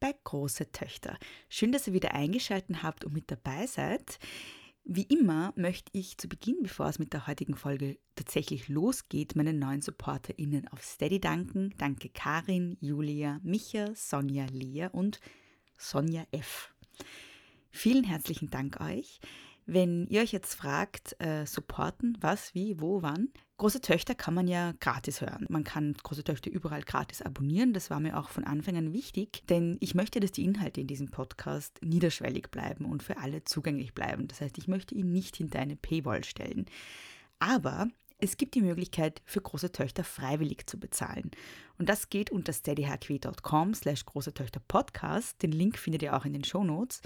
bei Große Töchter. Schön, dass ihr wieder eingeschaltet habt und mit dabei seid. Wie immer möchte ich zu Beginn, bevor es mit der heutigen Folge tatsächlich losgeht, meinen neuen SupporterInnen auf Steady danken. Danke Karin, Julia, Micha, Sonja, Lea und Sonja F. Vielen herzlichen Dank euch. Wenn ihr euch jetzt fragt, äh, supporten, was, wie, wo, wann, Große Töchter kann man ja gratis hören. Man kann Große Töchter überall gratis abonnieren. Das war mir auch von Anfang an wichtig, denn ich möchte, dass die Inhalte in diesem Podcast niederschwellig bleiben und für alle zugänglich bleiben. Das heißt, ich möchte ihn nicht hinter eine Paywall stellen. Aber es gibt die Möglichkeit, für große Töchter freiwillig zu bezahlen. Und das geht unter steadyhq.com slash große Töchter Podcast. Den Link findet ihr auch in den Show Notes.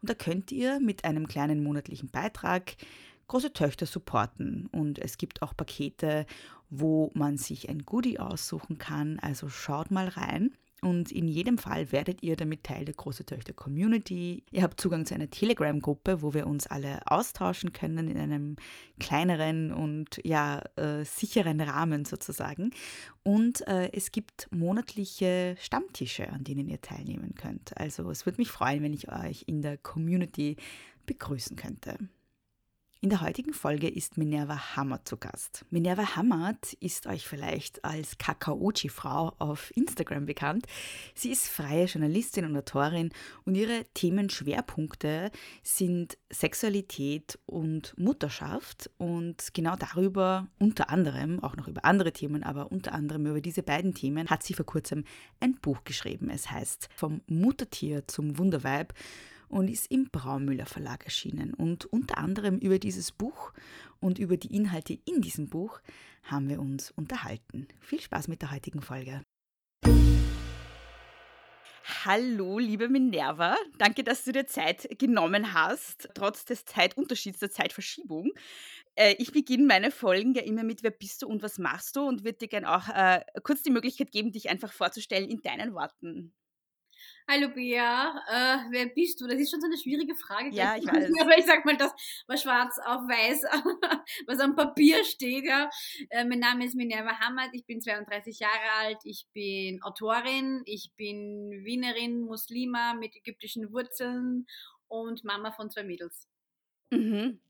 Und da könnt ihr mit einem kleinen monatlichen Beitrag große Töchter supporten. Und es gibt auch Pakete, wo man sich ein Goodie aussuchen kann. Also schaut mal rein. Und in jedem Fall werdet ihr damit Teil der Große Töchter Community. Ihr habt Zugang zu einer Telegram-Gruppe, wo wir uns alle austauschen können in einem kleineren und ja äh, sicheren Rahmen sozusagen. Und äh, es gibt monatliche Stammtische, an denen ihr teilnehmen könnt. Also es würde mich freuen, wenn ich euch in der Community begrüßen könnte. In der heutigen Folge ist Minerva Hammer zu Gast. Minerva Hammert ist euch vielleicht als Kakaochi-Frau auf Instagram bekannt. Sie ist freie Journalistin und Autorin und ihre Themenschwerpunkte sind Sexualität und Mutterschaft und genau darüber, unter anderem, auch noch über andere Themen, aber unter anderem über diese beiden Themen, hat sie vor kurzem ein Buch geschrieben. Es heißt Vom Muttertier zum Wunderweib und ist im Braumüller Verlag erschienen. Und unter anderem über dieses Buch und über die Inhalte in diesem Buch haben wir uns unterhalten. Viel Spaß mit der heutigen Folge. Hallo, liebe Minerva. Danke, dass du dir Zeit genommen hast, trotz des Zeitunterschieds, der Zeitverschiebung. Äh, ich beginne meine Folgen ja immer mit Wer bist du und was machst du und würde dir gerne auch äh, kurz die Möglichkeit geben, dich einfach vorzustellen in deinen Worten. Hallo Bea, äh, wer bist du? Das ist schon so eine schwierige Frage. Ja, ich weiß. Aber ich sag mal das, was schwarz auf weiß, was am Papier steht. Ja. Äh, mein Name ist Minerva Hamad, ich bin 32 Jahre alt, ich bin Autorin, ich bin Wienerin, Muslima mit ägyptischen Wurzeln und Mama von zwei Mädels. Mhm.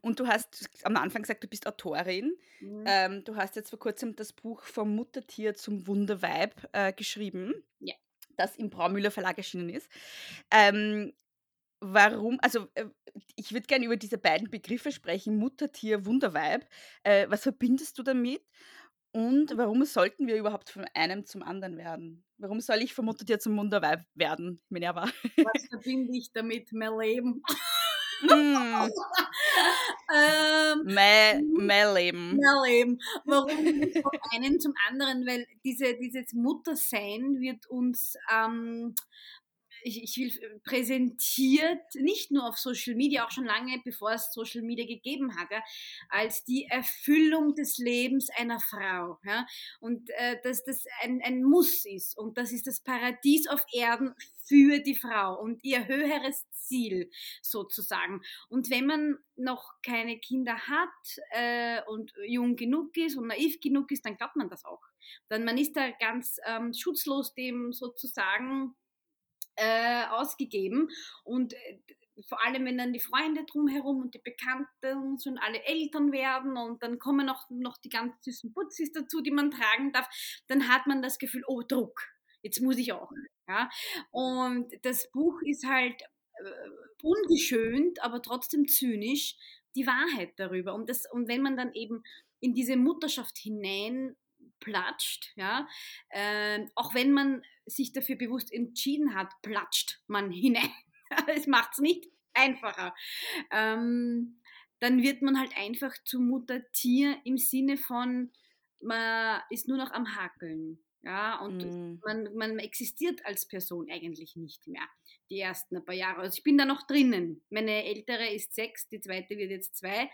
Und du hast am Anfang gesagt, du bist Autorin. Mhm. Ähm, du hast jetzt vor kurzem das Buch Vom Muttertier zum Wunderweib äh, geschrieben. Ja das im Braumüller Verlag erschienen ist. Ähm, warum, also äh, ich würde gerne über diese beiden Begriffe sprechen, Muttertier, Wunderweib. Äh, was verbindest du damit? Und warum sollten wir überhaupt von einem zum anderen werden? Warum soll ich vom Muttertier zum Wunderweib werden, Minerva? Was verbinde ich damit? Mein Leben. Mm. ähm, mein Leben. Mein Leben. Warum vom einen zum anderen? Weil diese, dieses Muttersein wird uns ähm, ich, ich will äh, präsentiert, nicht nur auf Social Media, auch schon lange bevor es Social Media gegeben hat, ja, als die Erfüllung des Lebens einer Frau. Ja, und äh, dass das ein, ein Muss ist. Und das ist das Paradies auf Erden für die Frau und ihr höheres Ziel sozusagen. Und wenn man noch keine Kinder hat äh, und jung genug ist und naiv genug ist, dann glaubt man das auch. Dann man ist da ganz ähm, schutzlos dem sozusagen äh, ausgegeben und äh, vor allem, wenn dann die Freunde drumherum und die Bekannten schon alle Eltern werden und dann kommen noch, noch die ganz süßen Putzis dazu, die man tragen darf, dann hat man das Gefühl, oh, Druck, jetzt muss ich auch. Ja? Und das Buch ist halt äh, ungeschönt, aber trotzdem zynisch, die Wahrheit darüber. Und, das, und wenn man dann eben in diese Mutterschaft hinein platscht, ja, äh, auch wenn man sich dafür bewusst entschieden hat, platscht man hinein. Es macht es nicht einfacher. Ähm, dann wird man halt einfach zu Muttertier im Sinne von, man ist nur noch am Hakeln. Ja, und mm. man, man existiert als Person eigentlich nicht mehr, die ersten paar Jahre. Also ich bin da noch drinnen. Meine ältere ist sechs, die zweite wird jetzt zwei.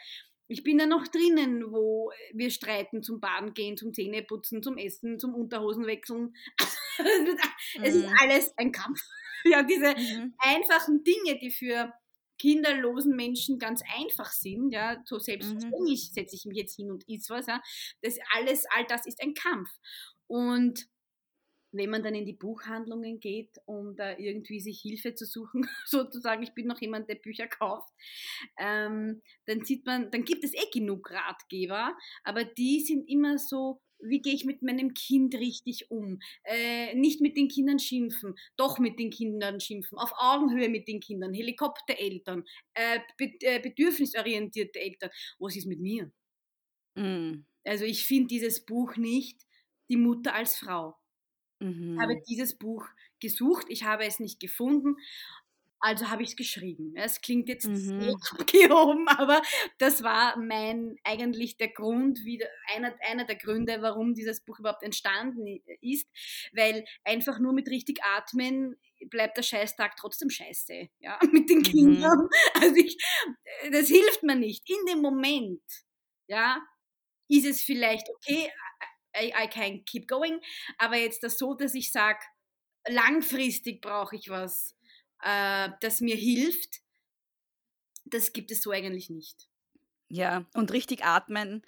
Ich bin da noch drinnen, wo wir streiten zum Baden gehen, zum Zähneputzen, zum Essen, zum Unterhosen wechseln. es ist mm. alles ein Kampf. Ja, diese mhm. einfachen Dinge, die für kinderlosen Menschen ganz einfach sind, ja, so selbstverständlich mhm. setze ich mich jetzt hin und is was, ja, das alles, all das ist ein Kampf. Und wenn man dann in die Buchhandlungen geht, um da irgendwie sich Hilfe zu suchen, sozusagen, ich bin noch jemand, der Bücher kauft, ähm, dann sieht man, dann gibt es eh genug Ratgeber, aber die sind immer so, wie gehe ich mit meinem Kind richtig um? Äh, nicht mit den Kindern schimpfen, doch mit den Kindern schimpfen, auf Augenhöhe mit den Kindern, Helikoptereltern, äh, be äh, bedürfnisorientierte Eltern. Was ist mit mir? Mm. Also ich finde dieses Buch nicht, die Mutter als Frau. Mhm. Ich habe mhm. dieses Buch gesucht, ich habe es nicht gefunden also habe ich es geschrieben. Es klingt jetzt mhm. sehr abgehoben, aber das war mein eigentlich der Grund, wie einer, einer der Gründe, warum dieses Buch überhaupt entstanden ist, weil einfach nur mit richtig atmen bleibt der Scheißtag trotzdem scheiße, ja, mit den mhm. Kindern. Also ich, das hilft mir nicht. In dem Moment, ja, ist es vielleicht okay, I, I can keep going, aber jetzt das so, dass ich sage, langfristig brauche ich was äh, das mir hilft, das gibt es so eigentlich nicht. Ja, und richtig atmen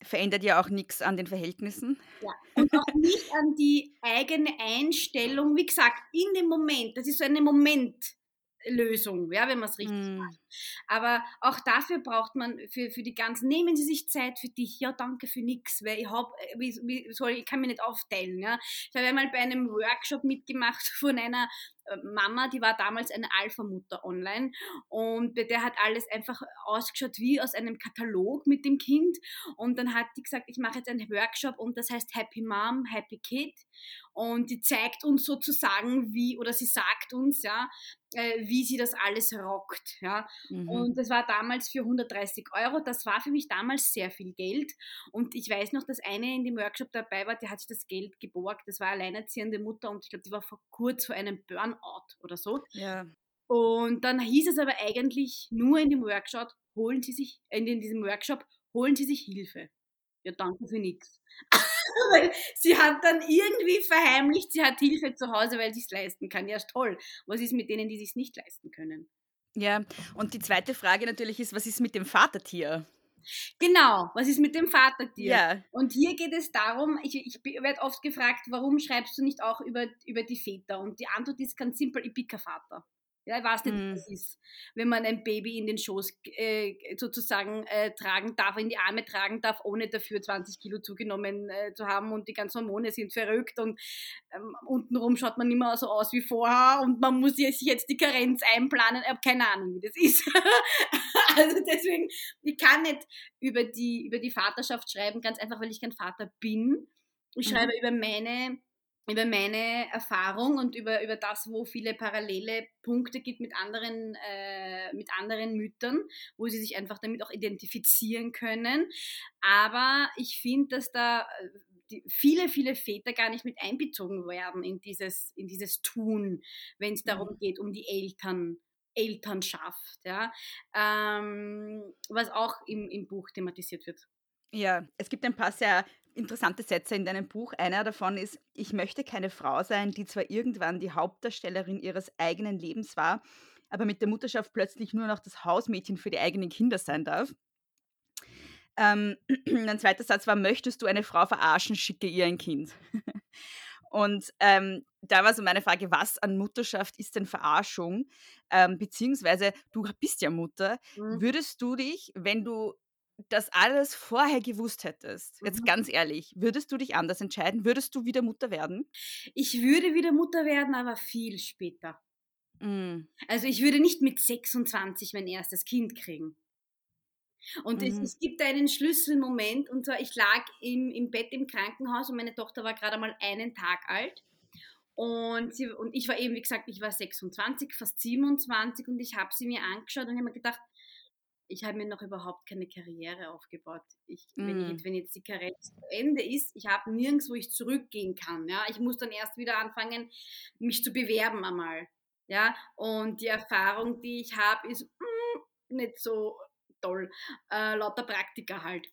verändert ja auch nichts an den Verhältnissen. Ja, und auch nicht an die eigene Einstellung. Wie gesagt, in dem Moment, das ist so eine Moment, Lösung, ja, wenn man es richtig mm. macht. Aber auch dafür braucht man für, für die ganzen, nehmen Sie sich Zeit für dich, ja, danke für nichts, weil ich hab, äh, wie, wie soll, ich kann mich nicht aufteilen, ja. Ich habe einmal bei einem Workshop mitgemacht von einer Mama, die war damals eine Alpha-Mutter online und bei der hat alles einfach ausgeschaut wie aus einem Katalog mit dem Kind und dann hat die gesagt, ich mache jetzt einen Workshop und das heißt Happy Mom, Happy Kid und die zeigt uns sozusagen wie, oder sie sagt uns, ja, äh, wie sie das alles rockt, ja. Mhm. Und das war damals für 130 Euro, das war für mich damals sehr viel Geld und ich weiß noch, dass eine in dem Workshop dabei war, die hat sich das Geld geborgt, das war alleinerziehende Mutter und ich glaube, die war vor kurz vor einem Burn Burnout oder so. Ja. Und dann hieß es aber eigentlich nur in dem Workshop, holen Sie sich, in diesem Workshop, holen Sie sich Hilfe. Ja, danke für nichts. sie hat dann irgendwie verheimlicht, sie hat Hilfe zu Hause, weil sie es leisten kann. Ja, ist toll. Was ist mit denen, die es nicht leisten können? Ja, und die zweite Frage natürlich ist, was ist mit dem Vatertier? Genau, was ist mit dem Vatertier? Ja. Und hier geht es darum, ich, ich werde oft gefragt, warum schreibst du nicht auch über, über die Väter? Und die Antwort ist ganz simpel, ich bin kein Vater. Ja, ich weiß nicht, mhm. was das ist, wenn man ein Baby in den Schoß äh, sozusagen äh, tragen darf, in die Arme tragen darf, ohne dafür 20 Kilo zugenommen äh, zu haben und die ganzen Hormone sind verrückt und ähm, untenrum schaut man mehr so aus wie vorher und man muss sich jetzt die Karenz einplanen. Ich habe keine Ahnung, wie das ist. also deswegen, ich kann nicht über die, über die Vaterschaft schreiben, ganz einfach, weil ich kein Vater bin. Ich mhm. schreibe über meine über meine Erfahrung und über, über das, wo viele parallele Punkte gibt mit anderen, äh, mit anderen Müttern, wo sie sich einfach damit auch identifizieren können. Aber ich finde, dass da äh, viele, viele Väter gar nicht mit einbezogen werden in dieses, in dieses Tun, wenn es darum mhm. geht, um die Eltern. Elternschaft, ja, ähm, was auch im, im Buch thematisiert wird. Ja, es gibt ein paar sehr interessante Sätze in deinem Buch. Einer davon ist, ich möchte keine Frau sein, die zwar irgendwann die Hauptdarstellerin ihres eigenen Lebens war, aber mit der Mutterschaft plötzlich nur noch das Hausmädchen für die eigenen Kinder sein darf. Ähm, ein zweiter Satz war, möchtest du eine Frau verarschen, schicke ihr ein Kind. Und ähm, da war so meine Frage, was an Mutterschaft ist denn Verarschung? Ähm, beziehungsweise, du bist ja Mutter. Mhm. Würdest du dich, wenn du das alles vorher gewusst hättest, jetzt mhm. ganz ehrlich, würdest du dich anders entscheiden? Würdest du wieder Mutter werden? Ich würde wieder Mutter werden, aber viel später. Mhm. Also ich würde nicht mit 26 mein erstes Kind kriegen. Und es, Mhm. es gibt einen Schlüsselmoment, und zwar, ich lag im, im Bett im Krankenhaus und meine Tochter war gerade mal einen Tag alt. Und, sie, und ich war eben, wie gesagt, ich war 26, fast 27 und ich habe sie mir angeschaut und habe mir gedacht, ich habe mir noch überhaupt keine Karriere aufgebaut. Ich, wenn, Mhm. ich, wenn jetzt die Karriere zu Ende ist, ich habe nirgends, wo ich zurückgehen kann. Ja? Ich muss dann erst wieder anfangen, mich zu bewerben einmal. Ja? Und die Erfahrung, die ich habe, ist mm, nicht so toll. Äh, lauter Praktika halt.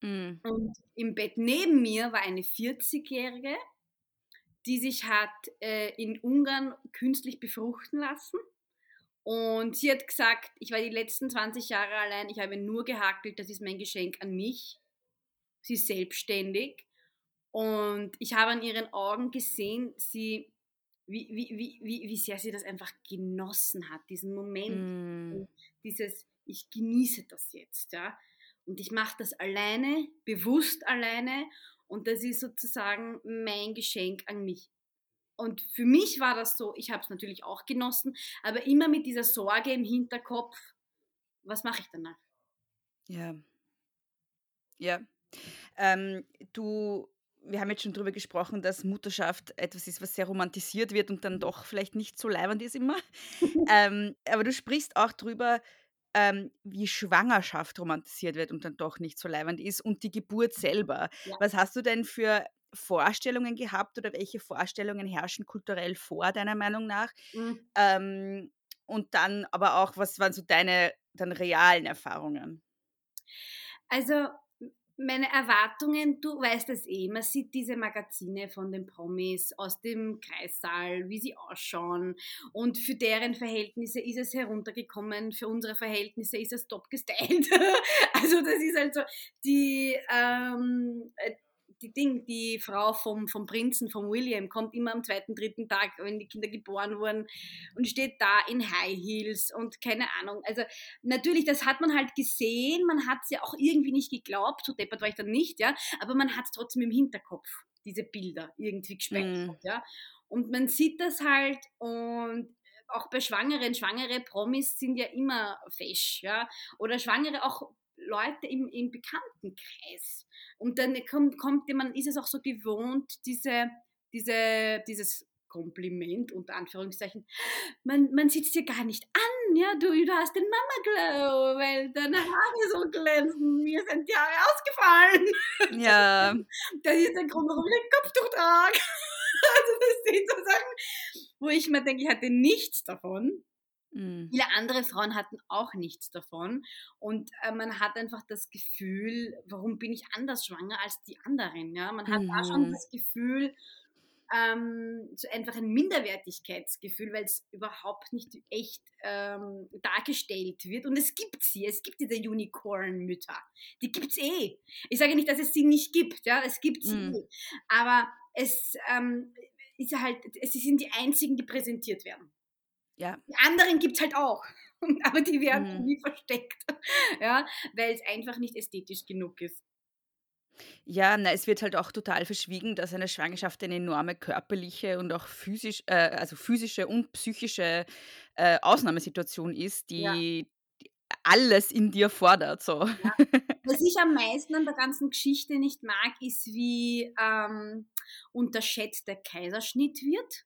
Mhm. Und im Bett neben mir war eine 40-Jährige, die sich hat äh, in Ungarn künstlich befruchten lassen. Und sie hat gesagt, ich war die letzten 20 Jahre allein, ich habe nur gehackelt, das ist mein Geschenk an mich. Sie ist selbstständig. Und ich habe an ihren Augen gesehen, sie, wie, wie, wie, wie, wie sehr sie das einfach genossen hat, diesen Moment Mhm. dieses, ich genieße das jetzt, ja. Und ich mache das alleine, bewusst alleine. Und das ist sozusagen mein Geschenk an mich. Und für mich war das so, ich habe es natürlich auch genossen, aber immer mit dieser Sorge im Hinterkopf, was mache ich danach? Ja. Ja. Ähm, du, wir haben jetzt schon drüber gesprochen, dass Mutterschaft etwas ist, was sehr romantisiert wird und dann doch vielleicht nicht so leibend ist immer. ähm, aber du sprichst auch drüber, ähm, wie Schwangerschaft romantisiert wird und dann doch nicht so leibend ist und die Geburt selber. Ja. Was hast du denn für Vorstellungen gehabt oder welche Vorstellungen herrschen kulturell vor, deiner Meinung nach? Mhm. Ähm, und dann aber auch, was waren so deine dann realen Erfahrungen? Also meine Erwartungen, du weißt es eh, man sieht diese Magazine von den Promis aus dem Kreissaal, wie sie ausschauen und für deren Verhältnisse ist es heruntergekommen, für unsere Verhältnisse ist es top gestylt. also das ist halt so, die, ähm, äh, die Ding, die Frau vom, vom Prinzen, vom William, kommt immer am zweiten, dritten Tag, wenn die Kinder geboren wurden und steht da in High Heels und keine Ahnung. Also natürlich, das hat man halt gesehen, man hat es ja auch irgendwie nicht geglaubt, so deppert war ich dann nicht, ja, aber man hat es trotzdem im Hinterkopf, diese Bilder irgendwie gespeichert, ja. Und man sieht das halt und auch bei Schwangeren, schwangere Promis sind ja immer fesch, ja, oder Schwangere auch Leute im, im Bekanntenkreis. Und dann kommt, kommt man ist es auch so gewohnt, diese, diese, dieses Kompliment unter Anführungszeichen, man, man sieht es dir gar nicht an, ja, du, du hast den Mama Glow, weil deine Haare so glänzen, mir sind die Haare ausgefallen. Ja, Das ist der Grund, warum ich ein Kopftuch trage. Also das sind so Sachen, wo ich mir denke, ich hatte nichts davon. Mm, Viele andere Frauen hatten auch nichts davon. Und äh, man hat einfach das Gefühl, warum bin ich anders schwanger als die anderen? Ja? Man hat da schon Mhm. das Gefühl, ähm, so einfach ein Minderwertigkeitsgefühl, weil es überhaupt nicht echt ähm, dargestellt wird. Und es gibt sie, es gibt diese Unicorn-Mütter. Die gibt es eh. Ich sage nicht, dass es sie nicht gibt, ja, es gibt sie Mhm. eh. Aber es ähm, ist halt, es sind die einzigen, die präsentiert werden. Ja, Die anderen gibt es halt auch. Aber die werden Mhm. irgendwie versteckt. Ja, weil es einfach nicht ästhetisch genug ist. ja, na, es wird halt auch total verschwiegen, dass eine Schwangerschaft eine enorme körperliche und auch physisch, äh, also physische und psychische äh, Ausnahmesituation ist, die, Ja. die alles in dir fordert. So. Was ich am meisten an der ganzen Geschichte nicht mag, ist, wie ähm, unterschätzt der Kaiserschnitt wird.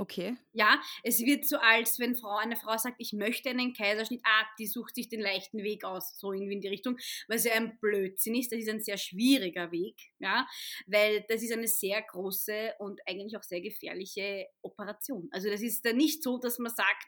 Okay. Ja, es wird so, als wenn Frau, eine Frau sagt, ich möchte einen Kaiserschnitt, ah, die sucht sich den leichten Weg aus, so irgendwie in die Richtung, was ja ein Blödsinn ist. Das ist ein sehr schwieriger Weg, ja, weil das ist eine sehr große und eigentlich auch sehr gefährliche Operation. Also das ist da nicht so, dass man sagt,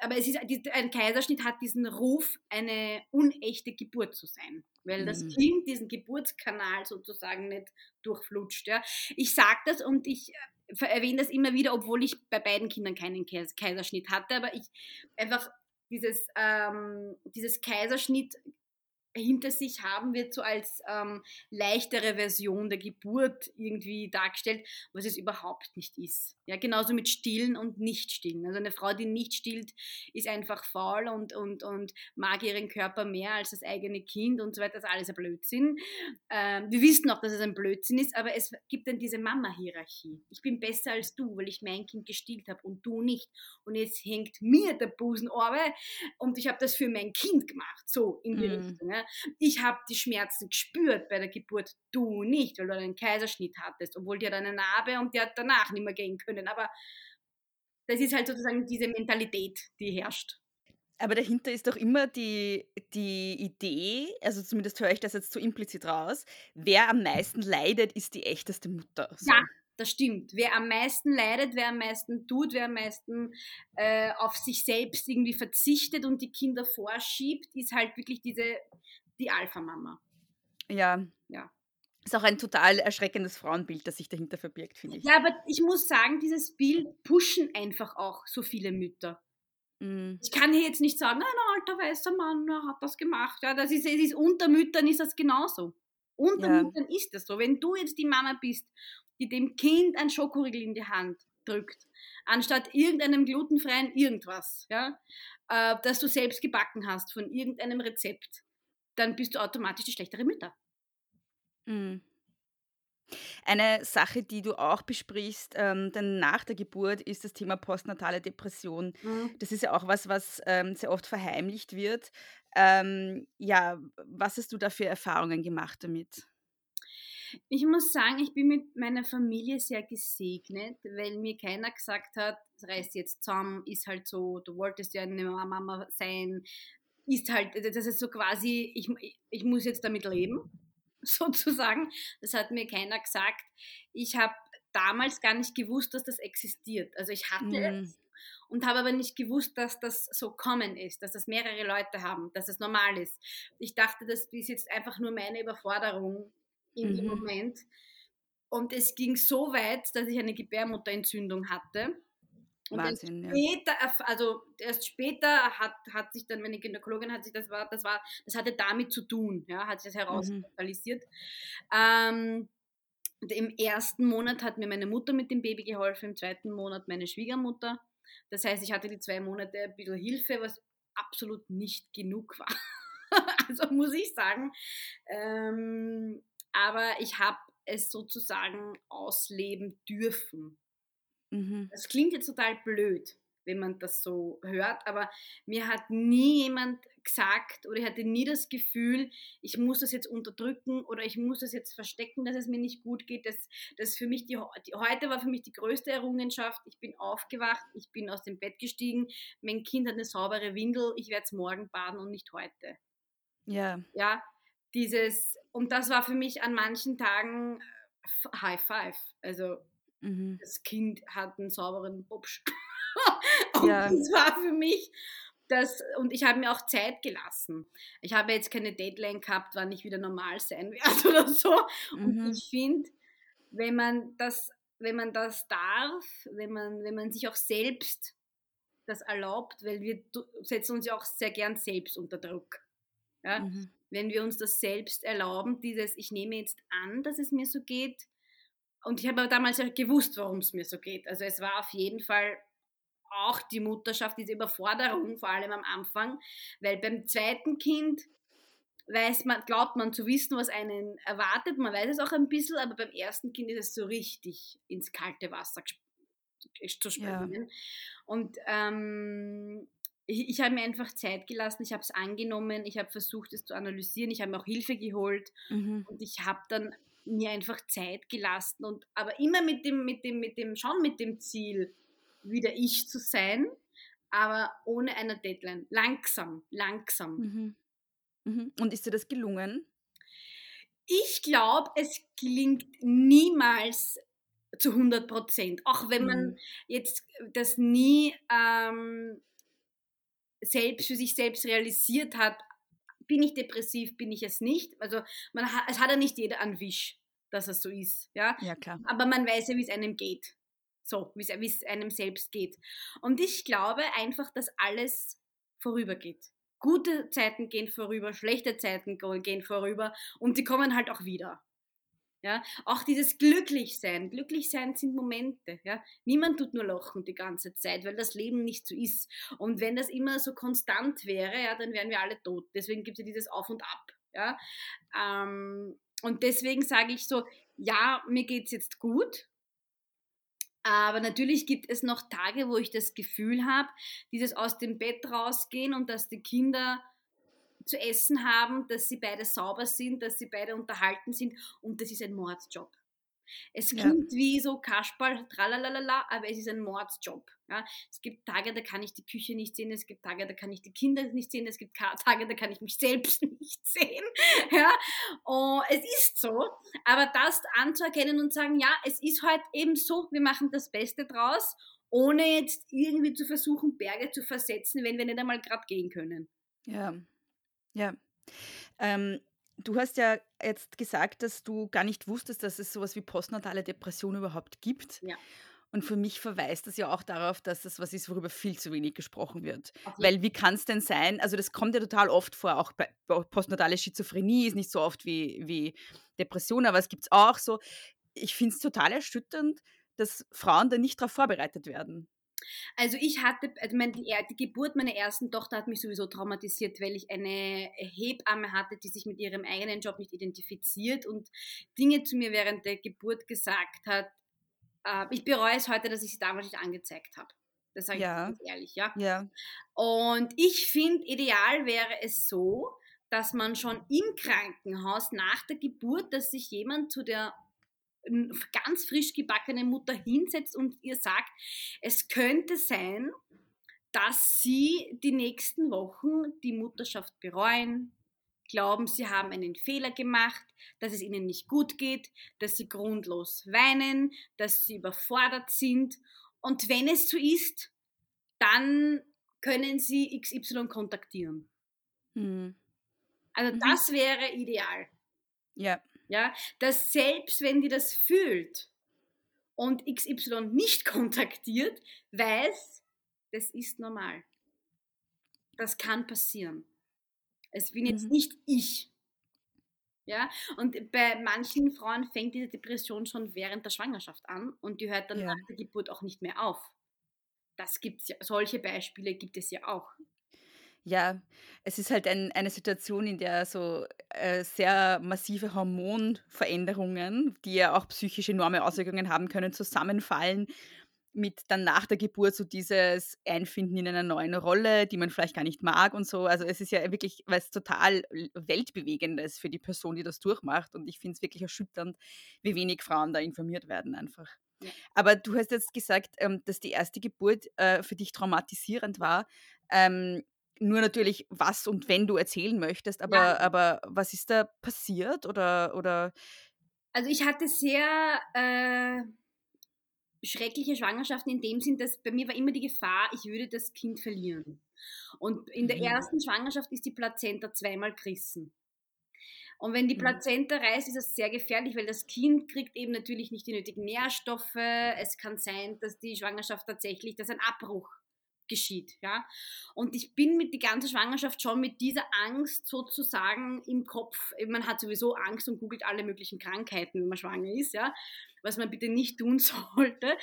aber es ist, ein Kaiserschnitt hat diesen Ruf, eine unechte Geburt zu sein, weil das Mhm. Kind diesen Geburtskanal sozusagen nicht durchflutscht. Ja. Ich sage das und ich erwähne das immer wieder, obwohl ich bei beiden Kindern keinen Kais- Kaiserschnitt hatte, aber ich einfach dieses, ähm, dieses Kaiserschnitt hinter sich haben, wird so als ähm, leichtere Version der Geburt irgendwie dargestellt, was es überhaupt nicht ist. Ja, genauso mit Stillen und Nicht-Stillen. Also eine Frau, die nicht stillt, ist einfach faul und, und, und mag ihren Körper mehr als das eigene Kind und so weiter. Das ist alles ein Blödsinn. Ähm, wir wissen auch, dass es ein Blödsinn ist, aber es gibt dann diese Mama-Hierarchie. Ich bin besser als du, weil ich mein Kind gestillt habe und du nicht. Und jetzt hängt mir der Busen und ich habe das für mein Kind gemacht, so in die mm. Richtung. Ja ich habe die Schmerzen gespürt bei der Geburt, du nicht, weil du einen Kaiserschnitt hattest, obwohl die hat eine Narbe und die hat danach nicht mehr gehen können. Aber das ist halt sozusagen diese Mentalität, die herrscht. Aber dahinter ist doch immer die, die Idee, also zumindest höre ich das jetzt so implizit raus, wer am meisten leidet, ist die echteste Mutter. So. Ja, das stimmt. Wer am meisten leidet, wer am meisten tut, wer am meisten äh, auf sich selbst irgendwie verzichtet und die Kinder vorschiebt, ist halt wirklich diese die Alpha-Mama. Ja. Ja. Ist auch ein total erschreckendes Frauenbild, das sich dahinter verbirgt, finde ich. Ja, aber ich muss sagen, dieses Bild pushen einfach auch so viele Mütter. Mhm. Ich kann hier jetzt nicht sagen, ein alter weißer Mann hat das gemacht. Ja, das ist, es ist unter Müttern ist das genauso. Unter ja. Müttern ist das so. Wenn du jetzt die Mama bist, die dem Kind ein Schokoriegel in die Hand drückt, anstatt irgendeinem glutenfreien irgendwas, ja, äh, das du selbst gebacken hast von irgendeinem Rezept, dann bist du automatisch die schlechtere Mütter. Mhm. Eine Sache, die du auch besprichst, ähm, denn nach der Geburt ist das Thema postnatale Depression. Mhm. Das ist ja auch was, was ähm, sehr oft verheimlicht wird. Ähm, ja, was hast du da für Erfahrungen gemacht damit? Ich muss sagen, ich bin mit meiner Familie sehr gesegnet, weil mir keiner gesagt hat, reiß jetzt zusammen, ist halt so, du wolltest ja eine Mama sein, ist halt, das ist so quasi, ich, ich muss jetzt damit leben, sozusagen. Das hat mir keiner gesagt. Ich habe damals gar nicht gewusst, dass das existiert. Also ich hatte mhm. es und habe aber nicht gewusst, dass das so kommen ist, dass das mehrere Leute haben, dass das normal ist. Ich dachte, das ist jetzt einfach nur meine Überforderung in mhm. dem Moment. Und es ging so weit, dass ich eine Gebärmutterentzündung hatte und Wahnsinn, später, ja. also erst später hat, hat sich dann meine Gynäkologin hat sich das war, das war, das hatte damit zu tun, ja, hat sich das herauskristallisiert. Mhm. Ähm, Im ersten Monat hat mir meine Mutter mit dem Baby geholfen, im zweiten Monat meine Schwiegermutter. Das heißt, ich hatte die zwei Monate ein bisschen Hilfe, was absolut nicht genug war. also muss ich sagen. Ähm, aber ich habe es sozusagen ausleben dürfen. Mhm. Das klingt jetzt total blöd, wenn man das so hört, aber mir hat nie jemand gesagt oder ich hatte nie das Gefühl, ich muss das jetzt unterdrücken oder ich muss das jetzt verstecken, dass es mir nicht gut geht. Das, das für mich die, die, heute war für mich die größte Errungenschaft. Ich bin aufgewacht, ich bin aus dem Bett gestiegen, mein Kind hat eine saubere Windel, ich werde es morgen baden und nicht heute. Ja. Ja, dieses, und das war für mich an manchen Tagen äh, High Five. Also Mhm. Das Kind hat einen sauberen Bobsch. und ja. das war für mich das, und ich habe mir auch Zeit gelassen. Ich habe jetzt keine Deadline gehabt, wann ich wieder normal sein werde oder so. Und mhm. ich finde, wenn man das, wenn man das darf, wenn man, wenn man sich auch selbst das erlaubt, weil wir setzen uns ja auch sehr gern selbst unter Druck. Ja? Mhm. Wenn wir uns das selbst erlauben, dieses, ich nehme jetzt an, dass es mir so geht, und ich habe damals ja gewusst, warum es mir so geht. Also es war auf jeden Fall auch die Mutterschaft, diese Überforderung, vor allem am Anfang, weil beim zweiten Kind weiß man, glaubt man zu wissen, was einen erwartet. Man weiß es auch ein bisschen, aber beim ersten Kind ist es so richtig ins kalte Wasser zu springen. Ja. Und ähm, ich, ich habe mir einfach Zeit gelassen, ich habe es angenommen, ich habe versucht, es zu analysieren, ich habe mir auch Hilfe geholt mhm. und ich habe dann mir einfach Zeit gelassen und aber immer mit dem, mit dem, mit dem, schon mit dem Ziel, wieder ich zu sein, aber ohne eine Deadline. Langsam, langsam. Mhm. Mhm. Und ist dir das gelungen? Ich glaube, es klingt niemals zu 100 Prozent. Auch wenn man mhm. jetzt das nie ähm, selbst für sich selbst realisiert hat, bin ich depressiv, bin ich es nicht. Also man hat, es hat ja nicht jeder einen Wisch, dass es so ist. Ja, ja klar. Aber man weiß ja, wie es einem geht. So, wie es einem selbst geht. Und ich glaube einfach, dass alles vorübergeht. Gute Zeiten gehen vorüber, schlechte Zeiten gehen vorüber und die kommen halt auch wieder. Ja, auch dieses Glücklichsein. Glücklichsein sind Momente. Ja. Niemand tut nur lachen die ganze Zeit, weil das Leben nicht so ist. Und wenn das immer so konstant wäre, ja, dann wären wir alle tot. Deswegen gibt es ja dieses Auf und Ab. Ja. Ähm, und deswegen sage ich so, ja, mir geht es jetzt gut. Aber natürlich gibt es noch Tage, wo ich das Gefühl habe, dieses aus dem Bett rausgehen und dass die Kinder zu essen haben, dass sie beide sauber sind, dass sie beide unterhalten sind und das ist ein Mordsjob. Es klingt ja. wie so Kasperl, tralalala, aber es ist ein Mordsjob. Ja. Es gibt Tage, da kann ich die Küche nicht sehen, es gibt Tage, da kann ich die Kinder nicht sehen, es gibt Tage, da kann ich mich selbst nicht sehen. Ja. Und es ist so, aber das anzuerkennen und sagen, ja, es ist halt eben so, wir machen das Beste draus, ohne jetzt irgendwie zu versuchen, Berge zu versetzen, wenn wir nicht einmal gerade gehen können. Ja, ja. Ähm, du hast ja jetzt gesagt, dass du gar nicht wusstest, dass es sowas wie postnatale Depression überhaupt gibt. Ja. Und für mich verweist das ja auch darauf, dass das was ist, worüber viel zu wenig gesprochen wird. Okay. Weil wie kann es denn sein, also das kommt ja total oft vor, auch bei postnatale Schizophrenie ist nicht so oft wie, wie Depression, aber es gibt es auch so. Ich finde es total erschütternd, dass Frauen da nicht darauf vorbereitet werden. Also ich hatte, also mein, die, die, Geburt meiner ersten Tochter hat mich sowieso traumatisiert, weil ich eine Hebamme hatte, die sich mit ihrem eigenen Job nicht identifiziert und Dinge zu mir während der Geburt gesagt hat. Äh, ich bereue es heute, dass ich sie damals nicht angezeigt habe. Das sage ich ja. ganz ehrlich, ja. ja. Und ich finde, ideal wäre es so, dass man schon im Krankenhaus nach der Geburt, dass sich jemand zu der ganz frisch gebackene Mutter hinsetzt und ihr sagt, es könnte sein, dass sie die nächsten Wochen die Mutterschaft bereuen, glauben, sie haben einen Fehler gemacht, dass es ihnen nicht gut geht, dass sie grundlos weinen, dass sie überfordert sind. Und wenn es so ist, dann können sie XY kontaktieren. Mhm. Also mhm. das wäre ideal. Ja. Ja, dass selbst wenn die das fühlt und XY nicht kontaktiert, weiß, das ist normal. Das kann passieren. Es bin jetzt mhm. nicht ich. Ja, und bei manchen Frauen fängt diese Depression schon während der Schwangerschaft an und die hört dann ja. nach der Geburt auch nicht mehr auf. Das gibt's ja, solche Beispiele gibt es ja auch. Ja, es ist halt ein, eine Situation, in der so äh, sehr massive Hormonveränderungen, die ja auch psychisch enorme Auswirkungen haben können, zusammenfallen mit dann nach der Geburt so dieses Einfinden in einer neuen Rolle, die man vielleicht gar nicht mag und so. Also es ist ja wirklich was total weltbewegendes für die Person, die das durchmacht. Und ich finde es wirklich erschütternd, wie wenig Frauen da informiert werden einfach. Ja. Aber du hast jetzt gesagt, ähm, dass die erste Geburt äh, für dich traumatisierend war. Nur natürlich, was und wenn du erzählen möchtest, aber, ja. aber was ist da passiert oder, oder? Also ich hatte sehr äh, schreckliche Schwangerschaften in dem Sinn, dass bei mir war immer die Gefahr, ich würde das Kind verlieren. Und in der mhm. ersten Schwangerschaft ist die Plazenta zweimal gerissen. Und wenn die mhm. Plazenta reißt, ist das sehr gefährlich, weil das Kind kriegt eben natürlich nicht die nötigen Nährstoffe. Es kann sein, dass die Schwangerschaft tatsächlich, dass ein Abbruch geschieht. Ja? Und ich bin mit die ganze Schwangerschaft schon mit dieser Angst sozusagen im Kopf. Man hat sowieso Angst und googelt alle möglichen Krankheiten, wenn man schwanger ist, ja. Was man bitte nicht tun sollte.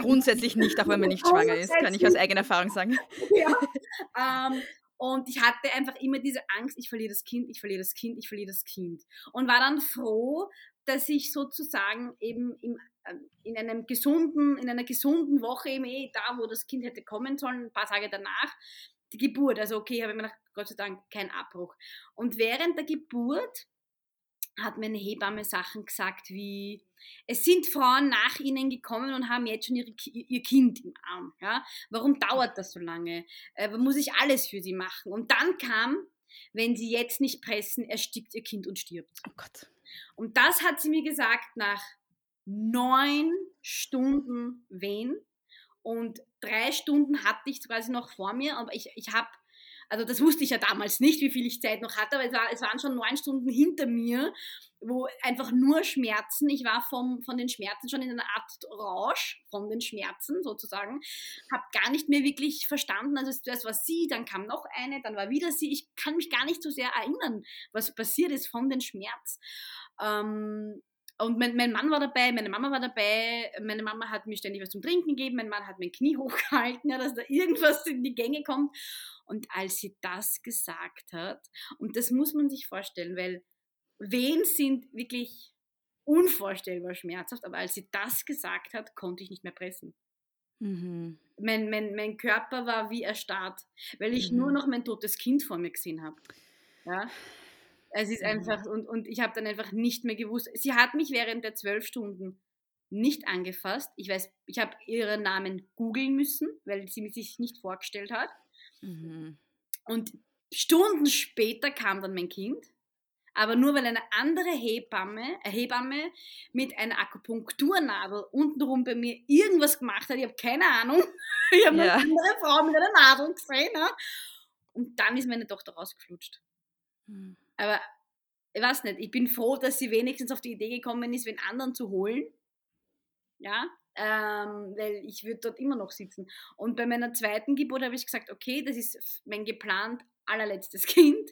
Grundsätzlich nicht, auch wenn man nicht schwanger ist, kann ich aus eigener Erfahrung sagen. Ja. Ähm, und ich hatte einfach immer diese Angst, ich verliere das Kind, ich verliere das Kind, ich verliere das Kind. Und war dann froh, dass ich sozusagen eben im in einem gesunden, in einer gesunden Woche eben eh da, wo das Kind hätte kommen sollen, ein paar Tage danach, die Geburt. Also okay, habe ich mir gedacht, Gott sei Dank kein Abbruch. Und während der Geburt hat mir eine Hebamme Sachen gesagt wie, es sind Frauen nach ihnen gekommen und haben jetzt schon ihre, ihr Kind im Arm. Ja? Warum dauert das so lange? Äh, muss ich alles für sie machen? Und dann kam, wenn sie jetzt nicht pressen, erstickt ihr Kind und stirbt. Oh Gott. Und das hat sie mir gesagt nach neun Stunden Wehen und drei Stunden hatte ich quasi noch vor mir, aber ich, ich habe Also das wusste ich ja damals nicht, wie viel ich Zeit noch hatte, aber es, war, es waren schon neun Stunden hinter mir, wo einfach nur Schmerzen, ich war vom, von den Schmerzen schon in einer Art Rausch von den Schmerzen sozusagen, habe gar nicht mehr wirklich verstanden, also zuerst war sie, dann kam noch eine, dann war wieder sie, ich kann mich gar nicht so sehr erinnern, was passiert ist von den Schmerz. Ähm, und mein, mein, Mann war dabei, meine Mama war dabei, meine Mama hat mir ständig was zum Trinken gegeben, mein Mann hat mein Knie hochgehalten, ja, dass da irgendwas in die Gänge kommt. Und als sie das gesagt hat, und das muss man sich vorstellen, weil Wehen sind wirklich unvorstellbar schmerzhaft, aber als sie das gesagt hat, konnte ich nicht mehr pressen. Mhm. Mein, mein, mein Körper war wie erstarrt, weil ich mhm. nur noch mein totes Kind vor mir gesehen habe. Ja? Es ist mhm. einfach, und, und ich habe dann einfach nicht mehr gewusst. Sie hat mich während der zwölf Stunden nicht angefasst. Ich weiß, ich habe ihren Namen googeln müssen, weil sie sich nicht vorgestellt hat. Mhm. Und Stunden später kam dann mein Kind, aber nur weil eine andere Hebamme, eine Hebamme mit einer Akupunkturnadel untenrum bei mir irgendwas gemacht hat. Ich habe keine Ahnung. Ich habe ja. eine andere Frau mit einer Nadel gesehen. Ja? Und dann ist meine Tochter rausgeflutscht. Mhm. Aber ich weiß nicht, ich bin froh, dass sie wenigstens auf die Idee gekommen ist, wen anderen zu holen. Ja, ähm, weil ich würde dort immer noch sitzen. Und bei meiner zweiten Geburt habe ich gesagt, okay, das ist mein geplant allerletztes Kind.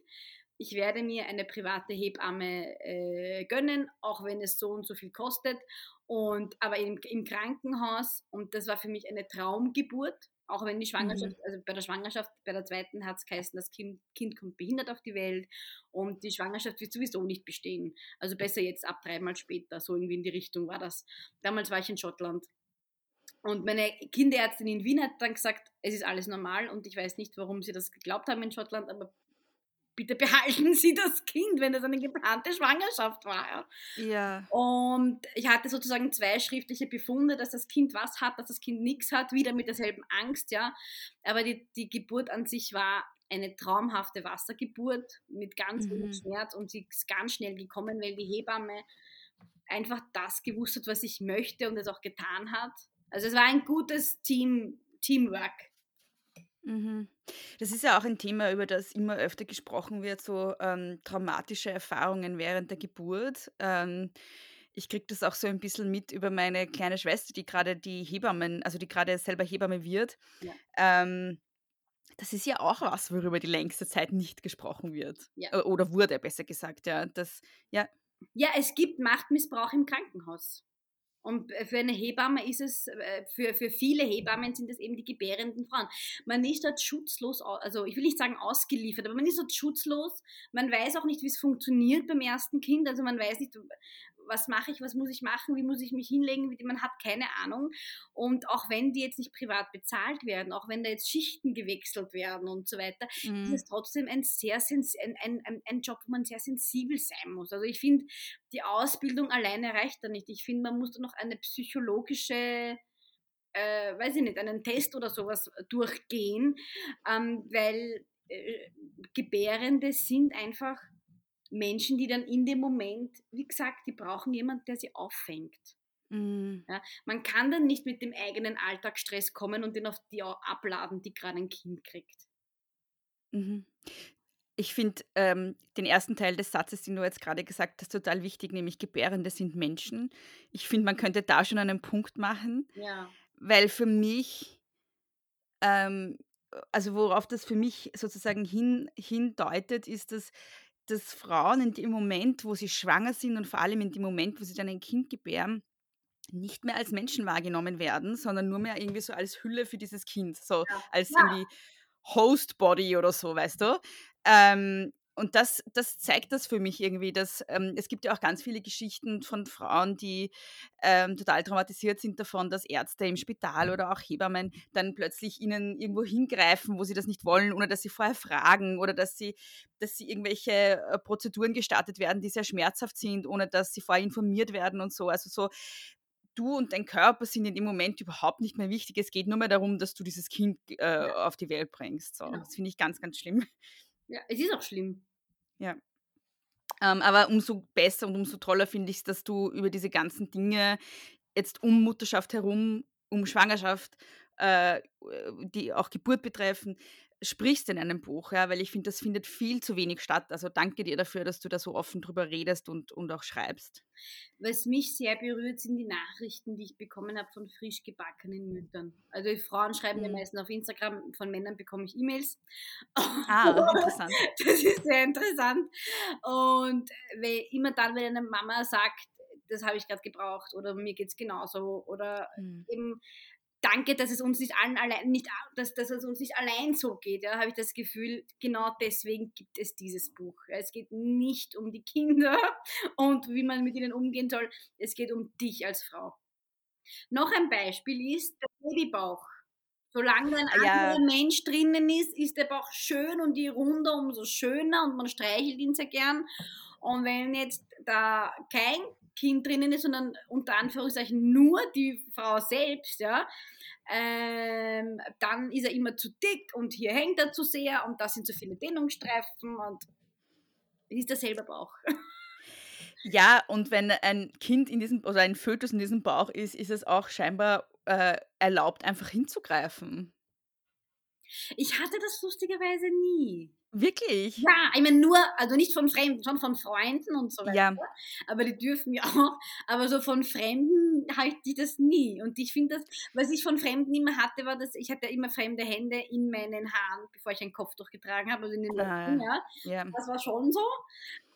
Ich werde mir eine private Hebamme äh, gönnen, auch wenn es so und so viel kostet. Und, aber im, im Krankenhaus, und das war für mich eine Traumgeburt, auch wenn die Schwangerschaft, mhm. also bei der Schwangerschaft, bei der zweiten hat es geheißen, das kind, kind kommt behindert auf die Welt und die Schwangerschaft wird sowieso nicht bestehen. Also besser jetzt ab dreimal später, so irgendwie in die Richtung war das. Damals war ich in Schottland. Und meine Kinderärztin in Wien hat dann gesagt, es ist alles normal und ich weiß nicht, warum sie das geglaubt haben in Schottland, aber bitte behalten Sie das Kind, wenn das eine geplante Schwangerschaft war. Ja. Und ich hatte sozusagen zwei schriftliche Befunde, dass das Kind was hat, dass das Kind nichts hat, wieder mit derselben Angst, ja. Aber die, die Geburt an sich war eine traumhafte Wassergeburt mit ganz mhm. wenig Schmerz und sie ist ganz schnell gekommen, weil die Hebamme einfach das gewusst hat, was ich möchte und es auch getan hat. Also es war ein gutes Team, Teamwork. Mhm. Das ist ja auch ein Thema, über das immer öfter gesprochen wird, so ähm, traumatische Erfahrungen während der Geburt. Ähm, ich kriege das auch so ein bisschen mit über meine kleine Schwester, die gerade die Hebammen, also die gerade selber Hebamme wird. Ja. Ähm, das ist ja auch was, worüber die längste Zeit nicht gesprochen wird. Ja. Äh, oder wurde, besser gesagt, ja. Das, ja. Ja, es gibt Machtmissbrauch im Krankenhaus. Und für eine Hebamme ist es, äh, für, für viele Hebammen sind es eben die gebärenden Frauen. Man ist dort schutzlos, also ich will nicht sagen ausgeliefert, aber man ist dort schutzlos. Man weiß auch nicht, wie es funktioniert beim ersten Kind. Also man weiß nicht, was mache ich, was muss ich machen, wie muss ich mich hinlegen, man hat keine Ahnung. Und auch wenn die jetzt nicht privat bezahlt werden, auch wenn da jetzt Schichten gewechselt werden und so weiter, mhm. ist es trotzdem ein sehr ein, ein, ein Job, wo man sehr sensibel sein muss. Also ich finde, die Ausbildung alleine reicht da nicht. Ich finde, man muss da noch eine psychologische äh, weiß ich nicht, einen Test oder sowas durchgehen, ähm, weil äh, Gebärende sind einfach Menschen, die dann in dem Moment, wie gesagt, die brauchen jemanden, der sie auffängt. Mhm. Ja, man kann dann nicht mit dem eigenen Alltagsstress kommen und den auf die abladen, die gerade ein Kind kriegt. Mhm. Ich finde ähm, den ersten Teil des Satzes, den du jetzt gerade gesagt hast, total wichtig, nämlich Gebärende sind Menschen. Ich finde, man könnte da schon einen Punkt machen, ja. weil für mich, ähm, also worauf das für mich sozusagen hin, hindeutet, ist, dass dass Frauen in dem Moment, wo sie schwanger sind und vor allem in dem Moment, wo sie dann ein Kind gebären, nicht mehr als Menschen wahrgenommen werden, sondern nur mehr irgendwie so als Hülle für dieses Kind, so ja. als ja. irgendwie Host Body oder so, weißt du? Ähm, und das, das zeigt das für mich irgendwie, dass ähm, es gibt ja auch ganz viele Geschichten von Frauen, die ähm, total traumatisiert sind davon, dass Ärzte im Spital oder auch Hebammen dann plötzlich ihnen irgendwo hingreifen, wo sie das nicht wollen, ohne dass sie vorher fragen oder dass sie, dass sie irgendwelche äh, Prozeduren gestartet werden, die sehr schmerzhaft sind, ohne dass sie vorher informiert werden und so. Also so du und dein Körper sind in dem Moment überhaupt nicht mehr wichtig. Es geht nur mehr darum, dass du dieses Kind äh, auf die Welt bringst. So. Genau. Das finde ich ganz, ganz schlimm. Ja, es ist auch schlimm. Ja. Ähm, aber umso besser und umso toller finde ich es, dass du über diese ganzen Dinge jetzt um Mutterschaft herum, um Schwangerschaft, äh, die auch Geburt betreffen, sprichst in einem Buch, ja, weil ich finde, das findet viel zu wenig statt. Also danke dir dafür, dass du da so offen drüber redest und, und auch schreibst. Was mich sehr berührt, sind die Nachrichten, die ich bekommen habe von frisch gebackenen Müttern. Also die Frauen schreiben Mhm. meistens auf Instagram, von Männern bekomme ich E-Mails. Ah, interessant. Das ist sehr interessant. Und weil immer dann, wenn eine Mama sagt, das habe ich gerade gebraucht oder mir geht es genauso oder Mhm. eben danke, dass es uns nicht allen allein, nicht, dass, dass es uns nicht allein so geht, ja, habe ich das Gefühl, genau deswegen gibt es dieses Buch. Es geht nicht um die Kinder und wie man mit ihnen umgehen soll, es geht um dich als Frau. Noch ein Beispiel ist der Babybauch. Solange ein Ah, Ja. anderer Mensch drinnen ist, ist der Bauch schön und die Runde umso schöner und man streichelt ihn sehr gern. Und wenn jetzt da kein Kind drinnen ist, sondern unter Anführungszeichen nur die Frau selbst, ja, ähm, dann ist er immer zu dick und hier hängt er zu sehr und da sind zu viele Dehnungsstreifen und ist derselbe Bauch. Ja, und wenn ein Kind in diesem, oder ein Fötus in diesem Bauch ist, ist es auch scheinbar äh, erlaubt, einfach hinzugreifen. Ich hatte das lustigerweise nie. Wirklich? Ja, ich meine nur, also nicht von Fremden, schon von Freunden und so weiter. Ja. Aber die dürfen ja auch. Aber so von Fremden hatte ich das nie. Und ich finde das, was ich von Fremden immer hatte, war, dass ich hatte immer fremde Hände in meinen Haaren, bevor ich ein Kopftuch getragen habe, also in den Locken, Ah. ja. Ja. Das war schon so.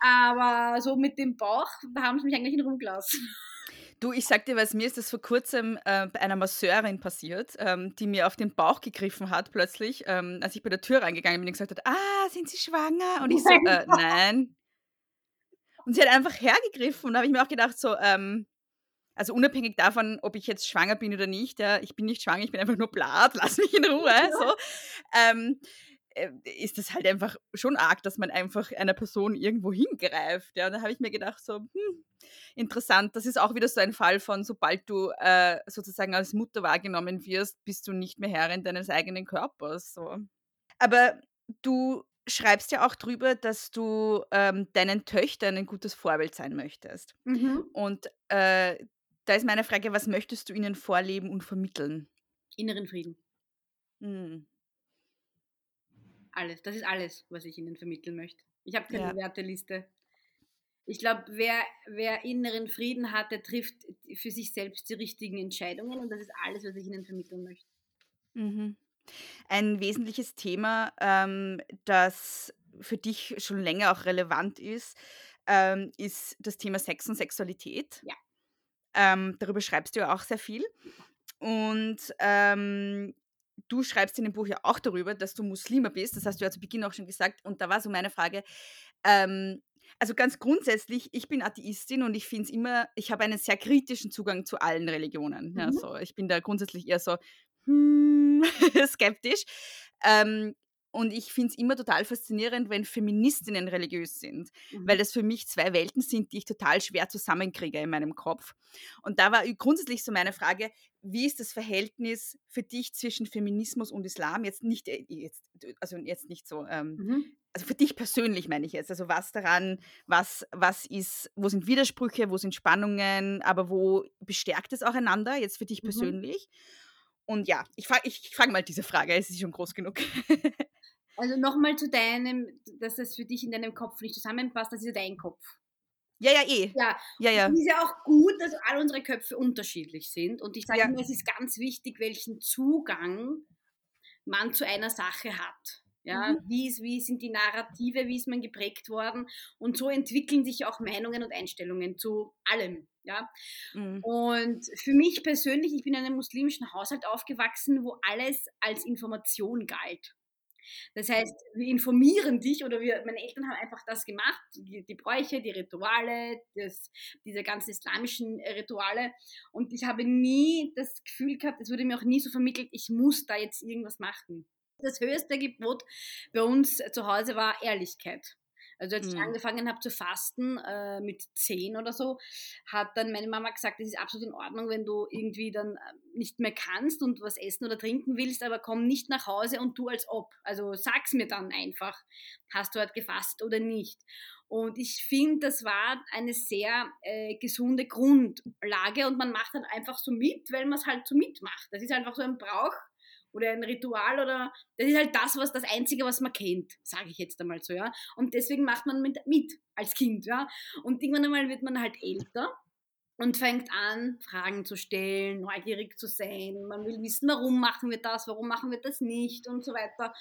Aber so mit dem Bauch, da haben sie mich eigentlich in Ruhe gelassen. Du, ich sag dir was, mir ist das vor kurzem äh, bei einer Masseurin passiert, ähm, die mir auf den Bauch gegriffen hat plötzlich, ähm, als ich bei der Tür reingegangen bin und gesagt hat, ah, sind Sie schwanger? Und ich so, äh, nein. Und sie hat einfach hergegriffen und da habe ich mir auch gedacht, so, ähm, also unabhängig davon, ob ich jetzt schwanger bin oder nicht, ja, ich bin nicht schwanger, ich bin einfach nur blatt, lass mich in Ruhe, so, ähm, äh, ist das halt einfach schon arg, dass man einfach einer Person irgendwo hingreift. Ja, und da habe ich mir gedacht, so, hm, interessant. Das ist auch wieder so ein Fall von, sobald du äh, sozusagen als Mutter wahrgenommen wirst, bist du nicht mehr Herrin deines eigenen Körpers. So. Aber du schreibst ja auch drüber, dass du ähm, deinen Töchtern ein gutes Vorbild sein möchtest. Mhm. Und äh, da ist meine Frage, was möchtest du ihnen vorleben und vermitteln? Inneren Frieden. Hm. Alles. Das ist alles, was ich ihnen vermitteln möchte. Ich habe keine Ja. Werteliste. Ich glaube, wer, wer inneren Frieden hat, der trifft für sich selbst die richtigen Entscheidungen und das ist alles, was ich ihnen vermitteln möchte. Mhm. Ein wesentliches Thema, ähm, das für dich schon länger auch relevant ist, ähm, ist das Thema Sex und Sexualität. Ja. Ähm, darüber schreibst du ja auch sehr viel. Und ähm, du schreibst in dem Buch ja auch darüber, dass du Muslime bist. Das hast du ja zu Beginn auch schon gesagt. Und da war so meine Frage. Ähm, also ganz grundsätzlich, ich bin Atheistin und ich finde es immer, ich habe einen sehr kritischen Zugang zu allen Religionen. Ja, Mhm. so, ich bin da grundsätzlich eher so hm, skeptisch. Ähm, und ich finde es immer total faszinierend, wenn Feministinnen religiös sind, Mhm. weil das für mich zwei Welten sind, die ich total schwer zusammenkriege in meinem Kopf. Und da war grundsätzlich so meine Frage, wie ist das Verhältnis für dich zwischen Feminismus und Islam? Jetzt nicht, äh, jetzt, also jetzt nicht so, ähm, Mhm. also für dich persönlich meine ich jetzt, also was daran, was, was ist, wo sind Widersprüche, wo sind Spannungen, aber wo bestärkt es auch einander, jetzt für dich Mhm. persönlich? Und ja, ich frage ich, ich frag mal diese Frage, es ist schon groß genug. Also nochmal zu deinem, dass das für dich in deinem Kopf nicht zusammenpasst, das ist ja dein Kopf. ja, ja, eh. Ja, Ja, ja. Es ist ja auch gut, dass all unsere Köpfe unterschiedlich sind. Und ich sage Ja. immer, es ist ganz wichtig, welchen Zugang man zu einer Sache hat. Ja, Mhm. wie, ist, wie sind die Narrative, wie ist man geprägt worden? Und so entwickeln sich auch Meinungen und Einstellungen zu allem. Ja? Mhm. Und für mich persönlich, ich bin in einem muslimischen Haushalt aufgewachsen, wo alles als Information galt. Das heißt, wir informieren dich oder wir, meine Eltern haben einfach das gemacht, die, die Bräuche, die Rituale, das, diese ganzen islamischen äh, Rituale. Und ich habe nie das Gefühl gehabt, es wurde mir auch nie so vermittelt, ich muss da jetzt irgendwas machen. Das höchste Gebot bei uns zu Hause war Ehrlichkeit. Also als ich Mhm. angefangen habe zu fasten äh, mit zehn oder so, hat dann meine Mama gesagt, es ist absolut in Ordnung, wenn du irgendwie dann äh, nicht mehr kannst und was essen oder trinken willst, aber komm nicht nach Hause und tu als ob. Also sag's mir dann einfach, hast du halt gefasst oder nicht. Und ich finde, das war eine sehr äh, gesunde Grundlage und man macht dann einfach so mit, weil man es halt so mitmacht. Das ist einfach so ein Brauch oder ein Ritual oder das ist halt das, was das Einzige, was man kennt, sage ich jetzt einmal so, ja. Und deswegen macht man mit, mit als Kind, ja. Und irgendwann einmal wird man halt älter und fängt an, Fragen zu stellen, neugierig zu sein. Man will wissen, warum machen wir das, warum machen wir das nicht und so weiter.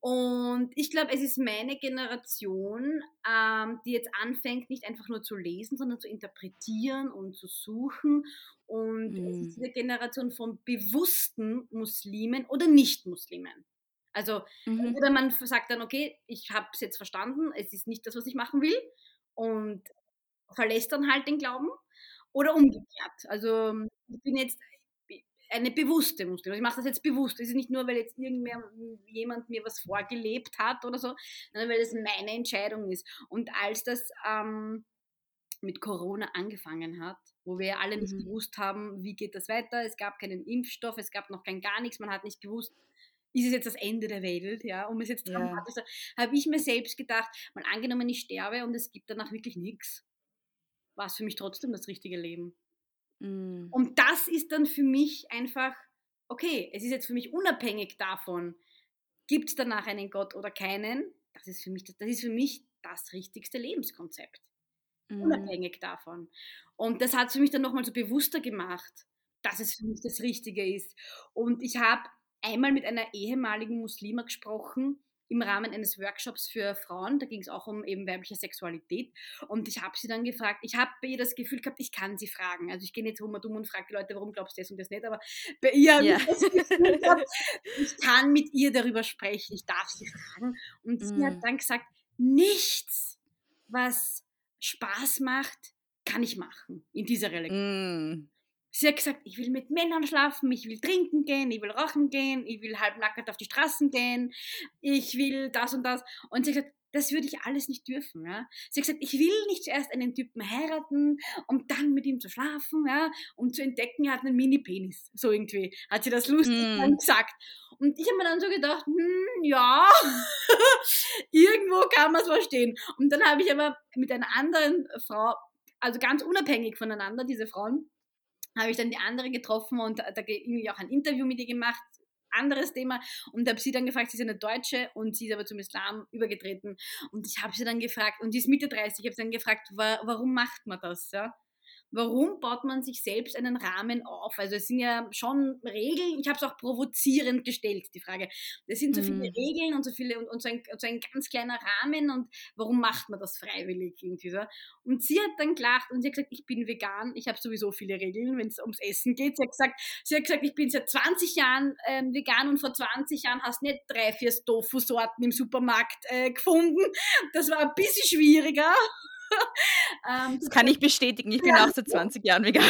Und ich glaube, es ist meine Generation, ähm, die jetzt anfängt, nicht einfach nur zu lesen, sondern zu interpretieren und zu suchen. Und mhm. es ist eine Generation von bewussten Muslimen oder Nicht-Muslimen. Also, mhm. oder man sagt dann, okay, ich habe es jetzt verstanden, es ist nicht das, was ich machen will und verlässt dann halt den Glauben. Oder umgekehrt. Also, ich bin jetzt eine bewusste Muslim. Ich mache das jetzt bewusst. Es ist nicht nur, weil jetzt irgendjemand mir was vorgelebt hat oder so, sondern weil es meine Entscheidung ist. Und als das ähm, mit Corona angefangen hat, wo wir alle nicht mhm. gewusst haben, wie geht das weiter, es gab keinen Impfstoff, es gab noch kein gar nichts, man hat nicht gewusst, ist es jetzt das Ende der Welt, ja, um es jetzt dramatisch ja. habe ich mir selbst gedacht, mal angenommen, ich sterbe und es gibt danach wirklich nichts, war es für mich trotzdem das richtige Leben. Mhm. Und das ist dann für mich einfach, okay, es ist jetzt für mich unabhängig davon, gibt es danach einen Gott oder keinen, das ist für mich das, das, ist für mich das richtigste Lebenskonzept. Mhm. Unabhängig davon. Und das hat es für mich dann nochmal so bewusster gemacht, dass es für mich das Richtige ist. Und ich habe einmal mit einer ehemaligen Muslima gesprochen, im Rahmen eines Workshops für Frauen. Da ging es auch um eben weibliche Sexualität. Und ich habe sie dann gefragt, ich habe bei ihr das Gefühl gehabt, ich kann sie fragen. Also ich gehe nicht rum und dumm und frage die Leute, warum glaubst du das und das nicht, aber bei ihr ja. ich, gehabt, ich kann mit ihr darüber sprechen, ich darf sie fragen. Und sie hat mm. dann gesagt, nichts, was Spaß macht, kann ich machen in dieser Religion. Mm. Sie hat gesagt, ich will mit Männern schlafen, ich will trinken gehen, ich will rauchen gehen, ich will halbnackert auf die Straßen gehen, ich will das und das. Und sie hat gesagt, das würde ich alles nicht dürfen. Ja. Sie hat gesagt, ich will nicht zuerst einen Typen heiraten, um dann mit ihm zu schlafen, ja, um zu entdecken, er hat einen Mini-Penis. So irgendwie hat sie das lustig mm. gesagt. Und ich habe mir dann so gedacht, hm, ja, irgendwo kann man es verstehen. Und dann habe ich aber mit einer anderen Frau, also ganz unabhängig voneinander, diese Frauen, habe ich dann die andere getroffen und da irgendwie auch ein Interview mit ihr gemacht, anderes Thema und habe sie dann gefragt, sie ist eine Deutsche und sie ist aber zum Islam übergetreten und ich habe sie dann gefragt und die ist Mitte 30, ich habe sie dann gefragt, warum macht man das, ja? Warum baut man sich selbst einen Rahmen auf? Also es sind ja schon Regeln, ich habe es auch provozierend gestellt, die Frage. Es sind so viele mhm. Regeln und so viele und, und, so ein, und, so ein, ganz kleiner Rahmen und warum macht man das freiwillig irgendwie so? Und sie hat dann gelacht und sie hat gesagt, ich bin vegan, ich habe sowieso viele Regeln, wenn es ums Essen geht. Sie hat gesagt, sie hat gesagt ich bin seit 20 Jahren ähm, vegan und vor 20 Jahren hast nicht drei, vier Tofu-Sorten im Supermarkt äh, gefunden. Das war ein bisschen schwieriger. ähm, das kann ich bestätigen, ich bin ja. auch seit 20 Jahren vegan.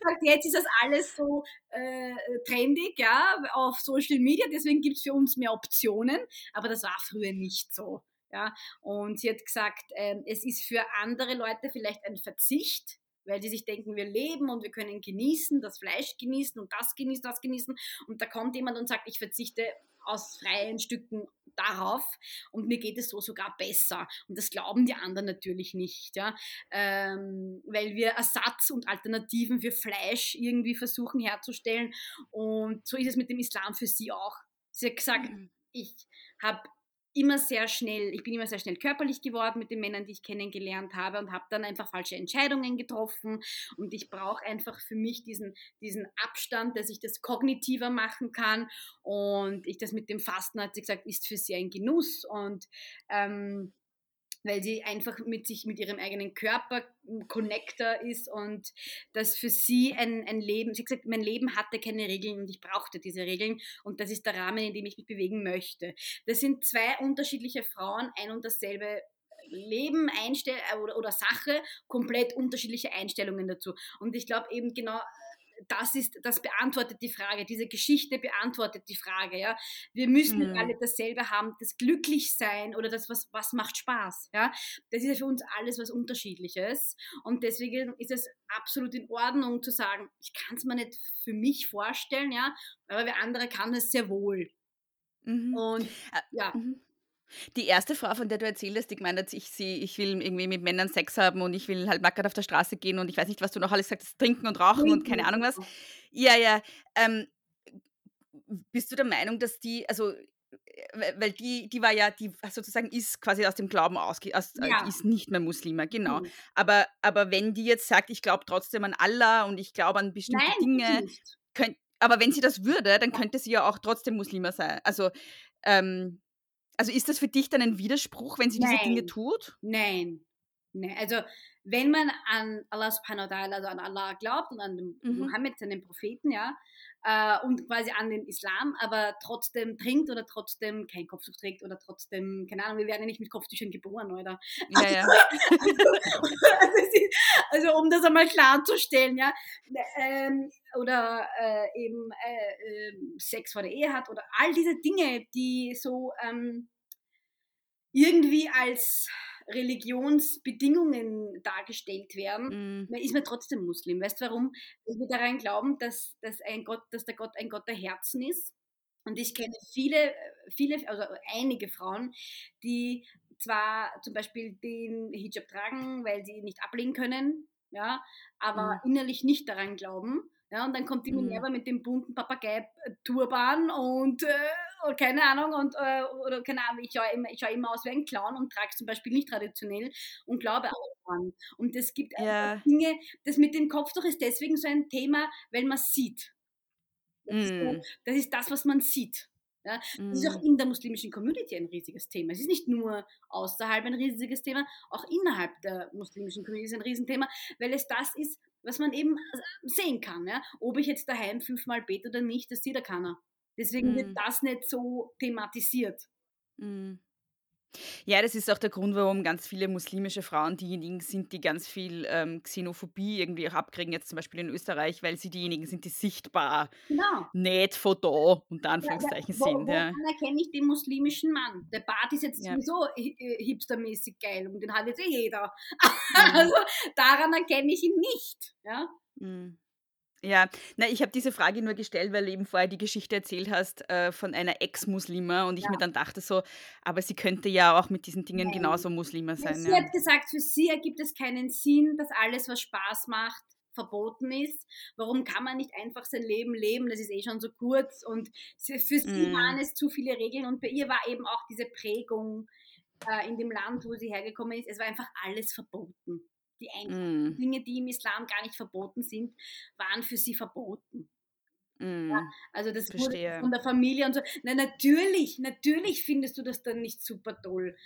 gesagt, jetzt ist das alles so äh, trendig, ja, auf Social Media, deswegen gibt es für uns mehr Optionen, aber das war früher nicht so. Ja, und sie hat gesagt, äh, es ist für andere Leute vielleicht ein Verzicht, weil sie sich denken, wir leben und wir können genießen, das Fleisch genießen und das genießen, das genießen. Und da kommt jemand und sagt, ich verzichte aus freien Stücken darauf und mir geht es so sogar besser. Und das glauben die anderen natürlich nicht, ja? Ähm, weil wir Ersatz und Alternativen für Fleisch irgendwie versuchen herzustellen. Und so ist es mit dem Islam für sie auch. Sie hat gesagt, mhm. ich habe immer sehr schnell, ich bin immer sehr schnell körperlich geworden mit den Männern, die ich kennengelernt habe und habe dann einfach falsche Entscheidungen getroffen. Und ich brauche einfach für mich diesen, diesen Abstand, dass ich das kognitiver machen kann und ich das mit dem Fasten, hat sie gesagt, ist für sie ein Genuss. Und ähm, weil sie einfach mit sich, mit ihrem eigenen Körper Connector ist und das für sie ein, ein Leben, sie hat gesagt, mein Leben hatte keine Regeln und ich brauchte diese Regeln und das ist der Rahmen, in dem ich mich bewegen möchte. Das sind zwei unterschiedliche Frauen, ein und dasselbe Leben, Einstell oder, oder Sache, komplett unterschiedliche Einstellungen dazu. Und ich glaube eben genau, das ist, das beantwortet die Frage, diese Geschichte beantwortet die Frage, ja. Wir müssen mhm. alle dasselbe haben, das Glücklichsein oder das, was, was macht Spaß, ja. Das ist ja für uns alles was Unterschiedliches und deswegen ist es absolut in Ordnung zu sagen, ich kann es mir nicht für mich vorstellen, ja, aber wer andere kann es sehr wohl. Mhm. Und äh, ja. Mhm. Die erste Frau, von der du erzählt hast, die gemeint hat, ich, sie, ich will irgendwie mit Männern Sex haben und ich will halt nackert auf der Straße gehen und ich weiß nicht, was du noch alles sagst, trinken und rauchen und keine Ahnung was. Ja, ja. Ähm, bist du der Meinung, dass die, also weil die, die war ja, die sozusagen ist quasi aus dem Glauben ausge, aus, ja. ist nicht mehr Muslima, genau. Mhm. Aber, aber wenn die jetzt sagt, ich glaube trotzdem an Allah und ich glaube an bestimmte Nein, Dinge, könnt, aber wenn sie das würde, dann könnte sie ja auch trotzdem Muslima sein. Also, ähm, also ist das für dich dann ein Widerspruch, wenn sie Nein. diese Dinge tut? Nein. Nein. Also wenn man an Allah subhanahu wa ta'ala, also an Allah glaubt und an den mhm. Mohammed, seinen Propheten, ja, äh, und quasi an den Islam, aber trotzdem trinkt oder trotzdem kein Kopftuch trägt oder trotzdem, keine Ahnung, wir werden ja nicht mit Kopftüchern geboren, oder? Ja, ja. Also, also, um das einmal klarzustellen, ja, ähm, oder äh, eben äh, ähm, Sex vor der Ehe hat oder all diese Dinge, die so ähm, irgendwie als Religionsbedingungen dargestellt werden, mm. ist man trotzdem Muslim. Weißt du warum? Weil wir daran glauben, dass, dass, ein Gott, dass der Gott ein Gott der Herzen ist. Und ich kenne viele, viele, also einige Frauen, die zwar zum Beispiel den Hijab tragen, weil sie ihn nicht ablehnen können, ja, aber mm. innerlich nicht daran glauben. Ja, und dann kommt die Minerva mhm. mit dem bunten Papagei-Turban und äh, keine Ahnung, und, äh, oder keine Ahnung, ich schaue immer, schau immer aus wie ein Clown und trage zum Beispiel nicht traditionell und glaube auch dran. Und es gibt ja. Dinge, das mit dem Kopftuch ist deswegen so ein Thema, weil man sieht. Das, mm. ist, mhm. das ist das, was man sieht. Ja, das ist auch mhm. in der muslimischen Community ein riesiges Thema. Es ist nicht nur außerhalb ein riesiges Thema, auch innerhalb der muslimischen Community ist ein Riesenthema, weil es das ist, was man eben äh, sehen kann. Ja? Ob ich jetzt daheim fünfmal bete oder nicht, das sieht ja keiner. Deswegen mm. wird das nicht so thematisiert. Mm. Ja, das ist auch der Grund, warum ganz viele muslimische Frauen diejenigen sind, die ganz viel ähm, Xenophobie irgendwie auch abkriegen, jetzt zum Beispiel in Österreich, weil sie diejenigen sind, die sichtbar genau. nicht von da, unter Anführungszeichen, ja, ja, wo, sind. Ja. Dann erkenne ich den muslimischen Mann. Der Bart ist jetzt ja. sowieso äh, hipstermäßig geil und den hat jetzt eh jeder. Mhm. also daran erkenne ich ihn nicht. Ja? Mhm. Ja, na, ich habe diese Frage nur gestellt, weil du eben vorher die Geschichte erzählt hast äh, von einer Ex-Muslima und ich ja. mir dann dachte so, aber sie könnte ja auch mit diesen Dingen Nein. genauso Muslima sein. Sie ja. hat gesagt, für sie ergibt es keinen Sinn, dass alles, was Spaß macht, verboten ist. Warum kann man nicht einfach sein Leben leben? Das ist eh schon so kurz und für sie mm. waren es zu viele Regeln und bei ihr war eben auch diese Prägung äh, in dem Land, wo sie hergekommen ist. Es war einfach alles verboten. Die einfachen mm. Dinge, die im Islam gar nicht verboten sind, waren für sie verboten. Mm. Ja, also das Verstehe. wurde von der Familie und so. Na, natürlich, natürlich findest du das dann nicht super toll.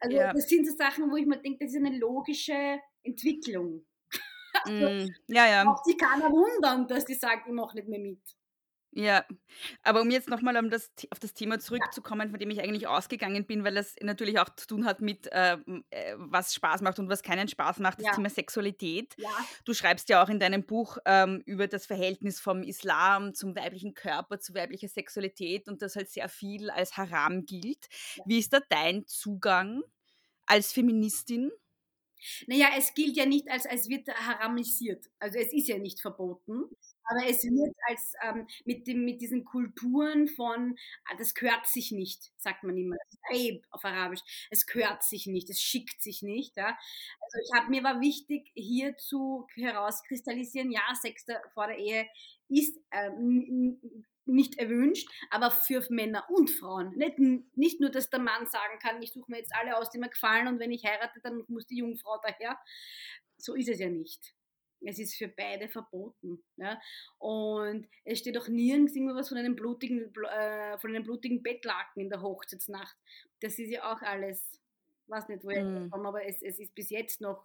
Also ja. das sind so Sachen, wo ich mir denke, das ist eine logische Entwicklung. Also, mm. Ja, ja. Auch sie kann wundern, dass die sagt, ich mache nicht mehr mit. Ja, aber um jetzt nochmal um das, auf das Thema zurückzukommen, von dem ich eigentlich ausgegangen bin, weil das natürlich auch zu tun hat mit, äh, äh, was Spaß macht und was keinen Spaß macht, das ja. Thema Sexualität. Ja. Du schreibst ja auch in deinem Buch ähm, über das Verhältnis vom Islam zum weiblichen Körper, zu weiblicher Sexualität und das halt sehr viel als Haram gilt. Ja. Wie ist da dein Zugang als Feministin? Naja, es gilt ja nicht als, als wird haramisiert. Also es ist ja nicht verboten. Aber es wird als ähm, mit, dem, mit diesen Kulturen von, ah, das gehört sich nicht, sagt man immer. Aib auf Arabisch. Es gehört sich nicht, es schickt sich nicht. Ja? Also ich habe mir war wichtig, hier zu herauskristallisieren, ja, Sex vor der Ehe ist ähm, nicht erwünscht, aber für Männer und Frauen. Nicht, nicht nur, dass der Mann sagen kann, ich suche mir jetzt alle aus, die mir gefallen und wenn ich heirate, dann muss die Jungfrau daher. So ist es ja nicht. Es ist für beide verboten. Ja? Und es steht auch nirgends irgendwas von einem blutigen, äh, von einem blutigen Bettlaken in der Hochzeitsnacht. Das ist ja auch alles, weiß nicht, woher mm. kommt, aber es, es ist bis jetzt noch,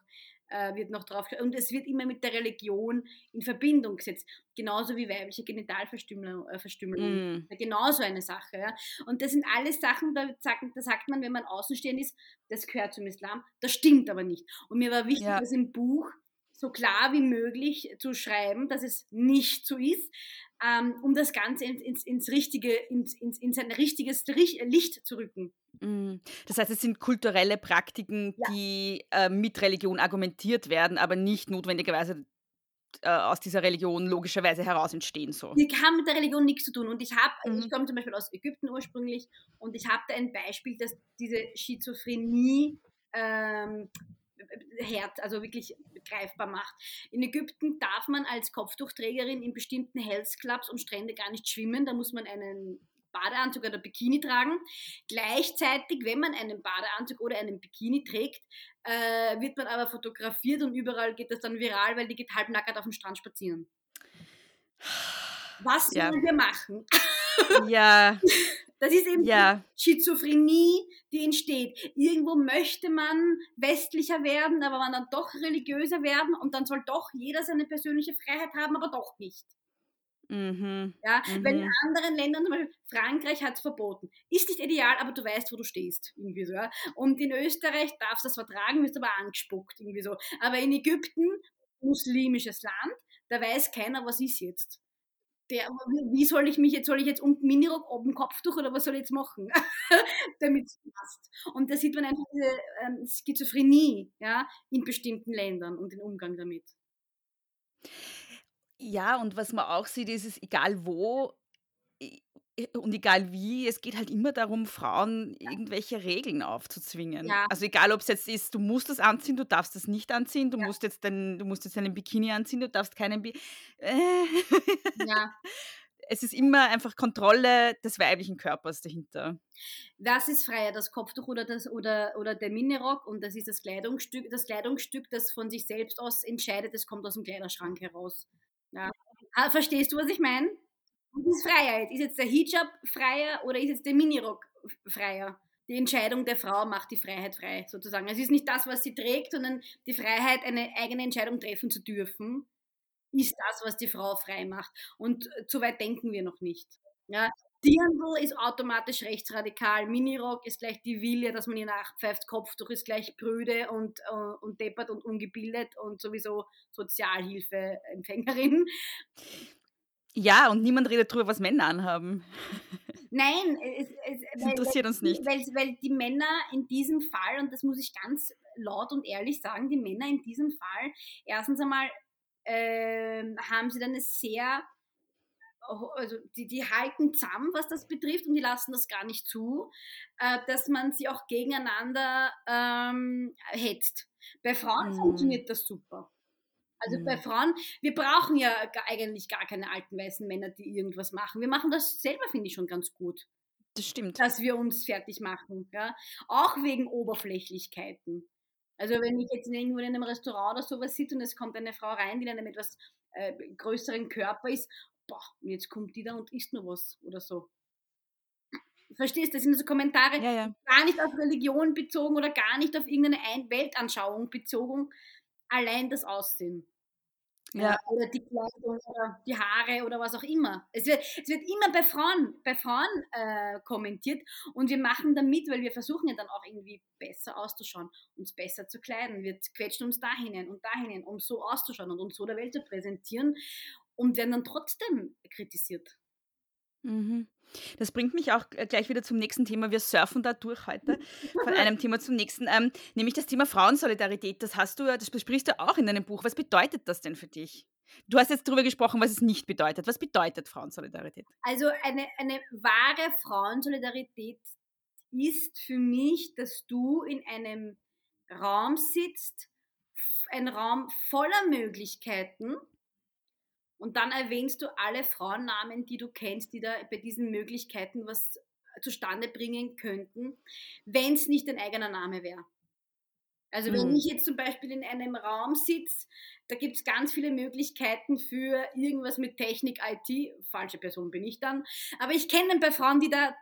äh, wird noch drauf, und es wird immer mit der Religion in Verbindung gesetzt. Genauso wie weibliche Genitalverstümmelung. Äh, Verstümmelung. Mm. Genauso eine Sache. Ja? Und das sind alles Sachen, da sagt, da sagt man, wenn man außenstehend ist, das gehört zum Islam. Das stimmt aber nicht. Und mir war wichtig, ja. dass im Buch so klar wie möglich zu schreiben, dass es nicht so ist, ähm, um das Ganze ins, ins, ins richtige, ins, ins, in sein richtiges Licht zu rücken. Mm. Das heißt, es sind kulturelle Praktiken, ja. die äh, mit Religion argumentiert werden, aber nicht notwendigerweise äh, aus dieser Religion logischerweise heraus entstehen. So. Die haben mit der Religion nichts zu tun. Und ich habe, mhm. ich komme zum Beispiel aus Ägypten ursprünglich und ich habe da ein Beispiel, dass diese Schizophrenie ähm, Herz, also wirklich greifbar macht. In Ägypten darf man als Kopftuchträgerin in bestimmten Health Clubs und Strände gar nicht schwimmen. Da muss man einen Badeanzug oder Bikini tragen. Gleichzeitig, wenn man einen Badeanzug oder einen Bikini trägt, äh, wird man aber fotografiert und überall geht das dann viral, weil die geht halbnackert auf dem Strand spazieren. Was ja. sollen wir machen? Ja. Das ist eben ja. Schizophrenie, die entsteht. Irgendwo möchte man westlicher werden, aber man dann doch religiöser werden und dann soll doch jeder seine persönliche Freiheit haben, aber doch nicht. Mhm. Ja, mhm. Weil in anderen Ländern, zum Beispiel Frankreich hat es verboten. Ist nicht ideal, aber du weißt, wo du stehst. Irgendwie so, ja. Und in Österreich darfst du das vertragen, wirst aber angespuckt. Irgendwie so. Aber in Ägypten, muslimisches Land, da weiß keiner, was ist jetzt. Der, wie soll ich mich jetzt, soll ich jetzt unten Minirock, oben Kopftuch oder was soll ich jetzt machen, damit es passt? Und da sieht man einfach diese ähm, Schizophrenie ja, in bestimmten Ländern und den Umgang damit. Ja, und was man auch sieht, ist es egal wo und egal wie, es geht halt immer darum, Frauen irgendwelche Regeln aufzuzwingen. Ja. Also egal, ob es jetzt ist, du musst das anziehen, du darfst das nicht anziehen, du ja. musst jetzt den, du musst jetzt einen Bikini anziehen, du darfst keinen Bi äh. Ja. Es ist immer einfach Kontrolle des weiblichen Körpers dahinter. Das ist freier, das Kopftuch oder, das, oder, oder der Minirock und das ist das Kleidungsstück, das Kleidungsstück, das von sich selbst aus entscheidet, das kommt aus dem Kleiderschrank heraus. Ja. Ah, verstehst du, was ich meine? Das ist Freiheit. Ist jetzt der Hijab freier oder ist jetzt der Minirock freier? Die Entscheidung der Frau macht die Freiheit frei, sozusagen. Es ist nicht das, was sie trägt, sondern die Freiheit, eine eigene Entscheidung treffen zu dürfen, ist das, was die Frau frei macht. Und zu weit denken wir noch nicht. Ja, Dirndl ist automatisch rechtsradikal, Minirock ist gleich die Wille, dass man ihr nachpfeift, Kopftuch ist gleich brüde und, uh, und deppert und ungebildet und sowieso Sozialhilfeempfängerin. Ja, und niemand redet darüber, was Männer anhaben. Nein, es, es, das interessiert weil, uns nicht. Weil, weil die Männer in diesem Fall, und das muss ich ganz laut und ehrlich sagen, die Männer in diesem Fall, erstens einmal äh, haben sie dann eine sehr also die, die halten zusammen, was das betrifft, und die lassen das gar nicht zu, äh, dass man sie auch gegeneinander ähm, hetzt. Bei Frauen mhm. funktioniert das super. Also mhm. bei Frauen, wir brauchen ja eigentlich gar keine alten weißen Männer, die irgendwas machen. Wir machen das selber, finde ich, schon ganz gut. Das stimmt. Dass wir uns fertig machen. Ja? Auch wegen Oberflächlichkeiten. Also wenn ich jetzt irgendwo in einem Restaurant oder sowas sitze und es kommt eine Frau rein, die in einem etwas äh, größeren Körper ist boah, jetzt kommt die da und isst nur was oder so. Verstehst du? Das sind so Kommentare, ja, ja. gar nicht auf Religion bezogen oder gar nicht auf irgendeine Weltanschauung bezogen, allein das Aussehen. Ja. Oder die Kleidung oder die Haare oder was auch immer. Es wird, es wird immer bei Frauen, bei Frauen äh, kommentiert und wir machen da mit, weil wir versuchen ja dann auch irgendwie besser auszuschauen, uns besser zu kleiden. Wir quetschen uns dahin und dahin, um so auszuschauen und uns so der Welt zu präsentieren und werden dann trotzdem kritisiert. Mhm. Das bringt mich auch gleich wieder zum nächsten Thema. Wir surfen da durch heute von einem Thema zum nächsten, ähm, nämlich das Thema Frauensolidarität. Das hast du, das besprichst du auch in deinem Buch. Was bedeutet das denn für dich? Du hast jetzt darüber gesprochen, was es nicht bedeutet. Was bedeutet Frauensolidarität? Also eine, eine wahre Frauensolidarität ist für mich, dass du in einem Raum sitzt, ein Raum voller Möglichkeiten, und dann erwähnst du alle Frauennamen, die du kennst, die da bei diesen Möglichkeiten was zustande bringen könnten, wenn es nicht dein eigener Name wäre. Also wenn mhm. ich jetzt zum Beispiel in einem Raum sitze, da gibt es ganz viele Möglichkeiten für irgendwas mit Technik, IT, falsche Person bin ich dann, aber ich kenne ein paar Frauen, die da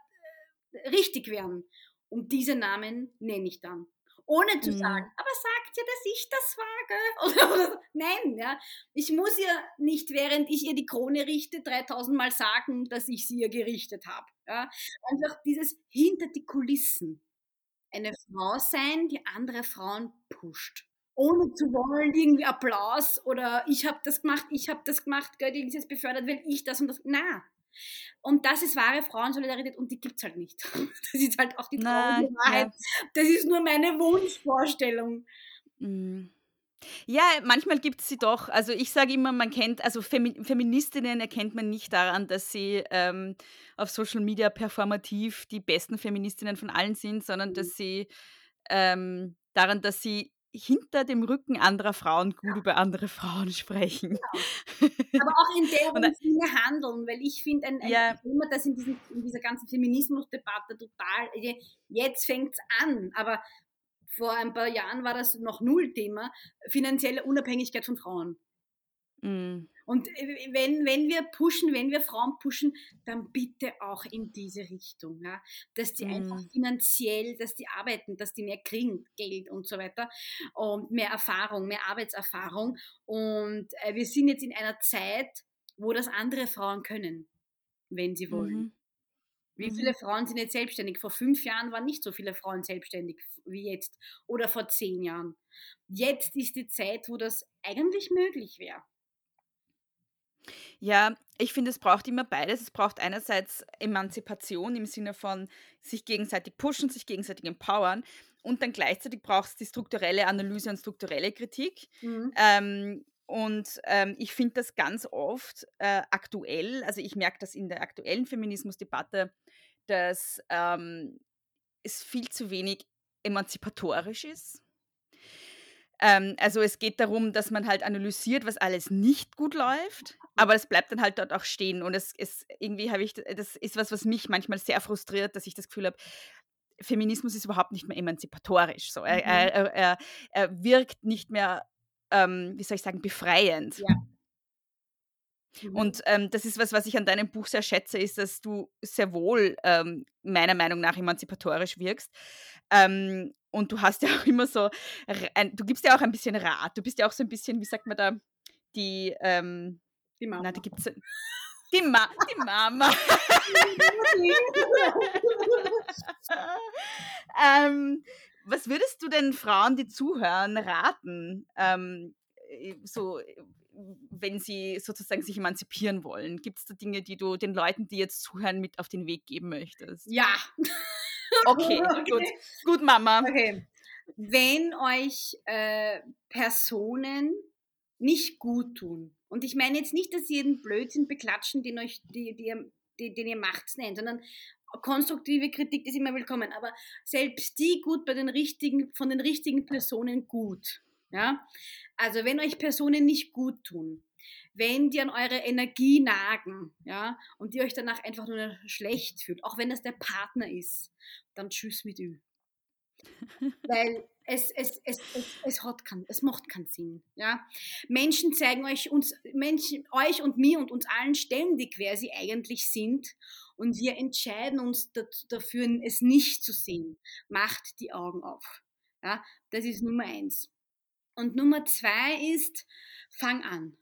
äh, richtig wären. Und diese Namen nenne ich dann ohne zu mhm. sagen, aber sagt ihr, dass ich das wage? Oder, oder, nein, ja. Ich muss ihr nicht, während ich ihr die Krone richte, 3000 Mal sagen, dass ich sie ihr gerichtet habe. Ja. Einfach dieses hinter die Kulissen. Eine Frau sein, die andere Frauen pusht ohne zu wollen, irgendwie Applaus oder ich habe das gemacht, ich habe das gemacht, Gott, ist jetzt befördert, wenn ich das und das. Na, und das ist wahre Frauensolidarität und die gibt es halt nicht. Das ist halt auch die traurige Wahrheit. Ja. Das ist nur meine Wunschvorstellung. Mhm. Ja, manchmal gibt es sie doch. Also ich sage immer, man kennt, also Femi Feministinnen erkennt man nicht daran, dass sie ähm, auf Social Media performativ die besten Feministinnen von allen sind, sondern dass mhm. sie ähm, daran, dass sie hinter dem Rücken anderer Frauen gut über andere Frauen sprechen. Genau. Aber auch in deren Sinne handeln, weil ich finde ein, ein Ja. Thema, das in, diesem, in dieser ganzen Feminismusdebatte total, jetzt fängt es an, aber vor ein paar Jahren war das noch null Thema, finanzielle Unabhängigkeit von Frauen. Mm. Und äh, wenn, wenn wir pushen, wenn wir Frauen pushen, dann bitte auch in diese Richtung. Ja? Dass die einfach Mhm. finanziell, dass die arbeiten, dass die mehr kriegen, Geld und so weiter. Und mehr Erfahrung, mehr Arbeitserfahrung. Und äh, wir sind jetzt in einer Zeit, wo das andere Frauen können, wenn sie wollen. Mhm. Wie Mhm. viele Frauen sind jetzt selbstständig? Vor fünf Jahren waren nicht so viele Frauen selbstständig wie jetzt oder vor zehn Jahren. Jetzt ist die Zeit, wo das eigentlich möglich wäre. Ja, ich finde, es braucht immer beides. Es braucht einerseits Emanzipation im Sinne von sich gegenseitig pushen, sich gegenseitig empowern und dann gleichzeitig braucht es die strukturelle Analyse und strukturelle Kritik. Mhm. Ähm, und ähm, ich finde das ganz oft äh, aktuell, also ich merke das in der aktuellen Feminismusdebatte, dass ähm, es viel zu wenig emanzipatorisch ist. Ähm, also es geht darum, dass man halt analysiert, was alles nicht gut läuft, aber es bleibt dann halt dort auch stehen. Und es ist irgendwie habe ich, das ist was, was mich manchmal sehr frustriert, dass ich das Gefühl habe, Feminismus ist überhaupt nicht mehr emanzipatorisch. So. Er, Mhm. er, er, er, wirkt nicht mehr, ähm, wie soll ich sagen, befreiend. Ja. Mhm. Und ähm, das ist was, was ich an deinem Buch sehr schätze, ist, dass du sehr wohl ähm, meiner Meinung nach emanzipatorisch wirkst. Ähm, und du hast ja auch immer so, ein, du gibst ja auch ein bisschen Rat. Du bist ja auch so ein bisschen, wie sagt man da, die, ähm, die Mama. na, die gibt's, die, Ma die Mama. ähm, was würdest du denn Frauen, die zuhören, raten, ähm, äh, so, äh, wenn sie sozusagen sich emanzipieren wollen? Gibt es da Dinge, die du den Leuten, die jetzt zuhören, mit auf den Weg geben möchtest? ja. Okay, gut. Gut, Mama. Okay. Wenn euch äh, Personen nicht gut tun, und ich meine jetzt nicht, dass ihr jeden Blödsinn beklatschen, den, euch, die, die, ihr- die, den ihr macht, nennt, sondern konstruktive Kritik ist immer willkommen, aber selbst die gut bei den richtigen, von den richtigen Personen gut. Ja? Also wenn euch Personen nicht gut tun, wenn die an eure Energie nagen, ja, und ihr euch danach einfach nur schlecht fühlt, auch wenn das der Partner ist, dann tschüss mit ü. Weil es, es, es, es, es, hat kein, es macht keinen Sinn. Ja? Menschen zeigen euch, uns, Menschen, euch und mir und uns allen ständig, wer sie eigentlich sind. Und wir entscheiden uns dafür, es nicht zu sehen. Macht die Augen auf. Ja? Das ist Nummer eins. Und Nummer zwei ist, fang an.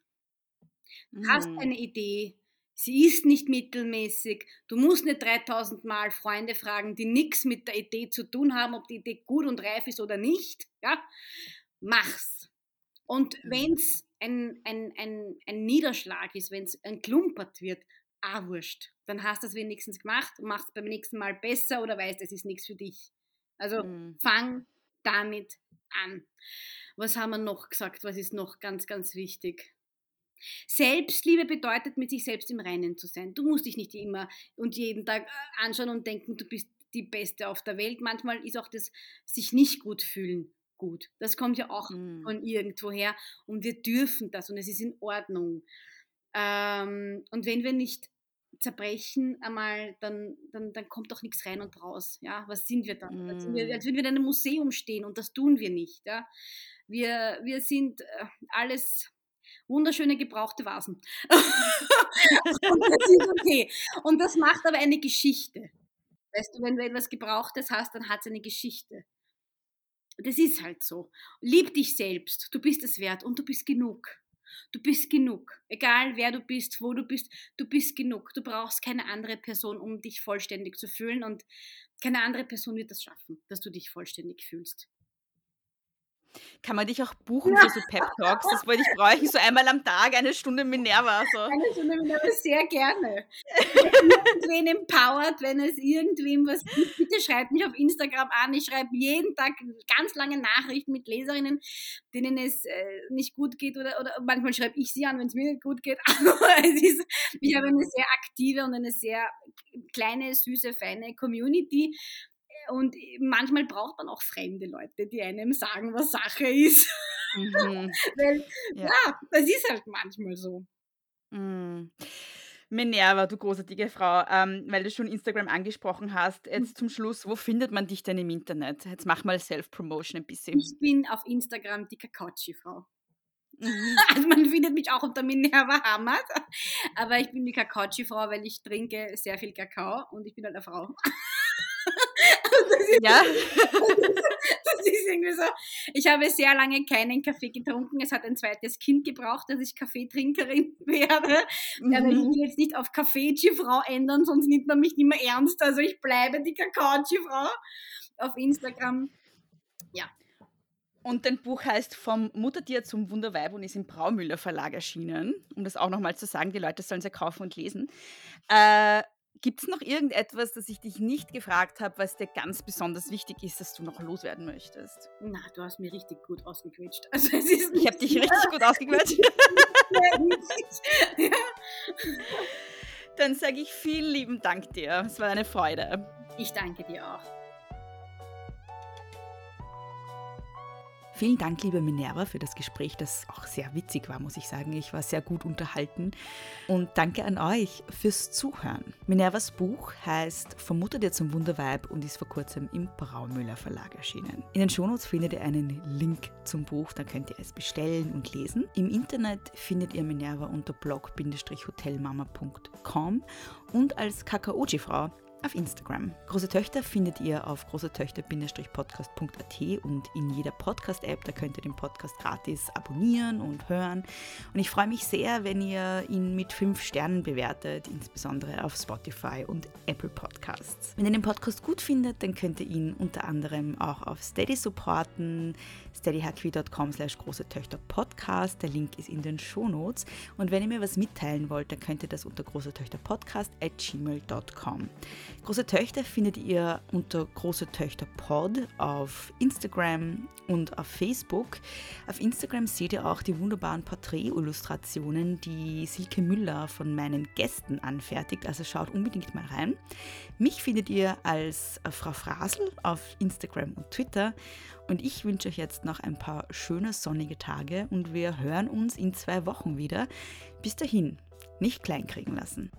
Du hast Mhm. eine Idee, sie ist nicht mittelmäßig, du musst nicht 3000 Mal Freunde fragen, die nichts mit der Idee zu tun haben, ob die Idee gut und reif ist oder nicht. Ja? Mach's. Und Mhm. wenn es ein, ein, ein, ein Niederschlag ist, wenn es ein Klumpert wird, ah, wurscht. Dann hast du es wenigstens gemacht und machst es beim nächsten Mal besser oder weißt, es ist nichts für dich. Also Mhm. fang damit an. Was haben wir noch gesagt? Was ist noch ganz, ganz wichtig? Selbstliebe bedeutet, mit sich selbst im Reinen zu sein. Du musst dich nicht immer und jeden Tag äh, anschauen und denken, du bist die Beste auf der Welt. Manchmal ist auch das sich nicht gut fühlen gut. Das kommt ja auch Mhm. von irgendwoher und wir dürfen das und es ist in Ordnung. Ähm, und wenn wir nicht zerbrechen einmal, dann, dann, dann kommt doch nichts rein und raus. Ja, was sind wir dann? Als, sind wir, Mm. als würden wir in einem Museum stehen und das tun wir nicht. Ja? Wir, wir sind äh, alles wunderschöne gebrauchte Vasen. und das ist okay. Und das macht aber eine Geschichte. Weißt du, wenn du etwas Gebrauchtes hast, dann hat es eine Geschichte. Das ist halt so. Lieb dich selbst. Du bist es wert und du bist genug. Du bist genug. Egal wer du bist, wo du bist, du bist genug. Du brauchst keine andere Person, um dich vollständig zu fühlen und keine andere Person wird das schaffen, dass du dich vollständig fühlst. Kann man dich auch buchen für so Pep Talks? Das wollte ich bräuchten, so einmal am Tag, eine Stunde Minerva. So. Eine Stunde aber sehr gerne. Wenn irgendwen empowert, wenn es irgendwem was gibt, bitte schreibt mich auf Instagram an. Ich schreibe jeden Tag ganz lange Nachrichten mit Leserinnen, denen es äh, nicht gut geht oder, oder manchmal schreibe ich sie an, wenn es mir nicht gut geht. Ist, ich habe eine sehr aktive und eine sehr kleine, süße, feine Community. Und manchmal braucht man auch fremde Leute, die einem sagen, was Sache ist. Mhm. Weil, ja. ja. das ist halt manchmal so. Mhm. Minerva, du großartige Frau, ähm, weil du schon Instagram angesprochen hast, jetzt mhm. zum Schluss, wo findet man dich denn im Internet? Jetzt mach mal Self-Promotion ein bisschen. Ich bin auf Instagram die Kakaochi-Frau. Mhm. Also man findet mich auch unter Minerva Hamad, aber ich bin die Kakaochi-Frau, weil ich trinke sehr viel Kakao und ich bin halt eine Frau. Ja. das ist irgendwie so. Ich habe sehr lange keinen Kaffee getrunken. Es hat ein zweites Kind gebraucht, dass ich Kaffeetrinkerin werde. Mhm. Aber ich will jetzt nicht auf Kaffeetschi-Frau ändern, sonst nimmt man mich nicht mehr ernst. Also ich bleibe die Kakaotschi-Frau auf Instagram. Ja. Und dein Buch heißt Vom Muttertier zum Wunderweib und ist im Braumüller Verlag erschienen. Um das auch nochmal zu sagen, die Leute sollen es ja kaufen und lesen. Äh, Gibt es noch irgendetwas, das ich dich nicht gefragt habe, was dir ganz besonders wichtig ist, dass du noch loswerden möchtest? Na, du hast mir richtig gut ausgequetscht. Also ich habe dich richtig gut ausgequetscht. ja. Dann sage ich vielen lieben Dank dir. Es war eine Freude. Ich danke dir auch. Vielen Dank, liebe Minerva, für das Gespräch, das auch sehr witzig war, muss ich sagen. Ich war sehr gut unterhalten. Und danke an euch fürs Zuhören. Minervas Buch heißt Vermutet ihr zum Wunderweib und ist vor kurzem im Braumüller Verlag erschienen. In den Shownotes findet ihr einen Link zum Buch, da könnt ihr es bestellen und lesen. Im Internet findet ihr Minerva unter blog-hotelmama.com und als Kakaoji-Frau auf Instagram. Große Töchter findet ihr auf großetöchter-podcast.at und in jeder Podcast-App. Da könnt ihr den Podcast gratis abonnieren und hören. Und ich freue mich sehr, wenn ihr ihn mit fünf Sternen bewertet, insbesondere auf Spotify und Apple Podcasts. Wenn ihr den Podcast gut findet, dann könnt ihr ihn unter anderem auch auf Steady supporten, steadyhq.com slash große Töchter Podcast. Der Link ist in den Shownotes. Und wenn ihr mir was mitteilen wollt, dann könnt ihr das unter große Töchter Podcast at gmail.com. Große Töchter findet ihr unter Große Töchter Pod auf Instagram und auf Facebook. Auf Instagram seht ihr auch die wunderbaren Porträtillustrationen, die Silke Müller von meinen Gästen anfertigt. Also schaut unbedingt mal rein. Mich findet ihr als Frau Frasel auf Instagram und Twitter. Und ich wünsche euch jetzt noch ein paar schöne sonnige Tage und wir hören uns in zwei Wochen wieder. Bis dahin, nicht kleinkriegen lassen.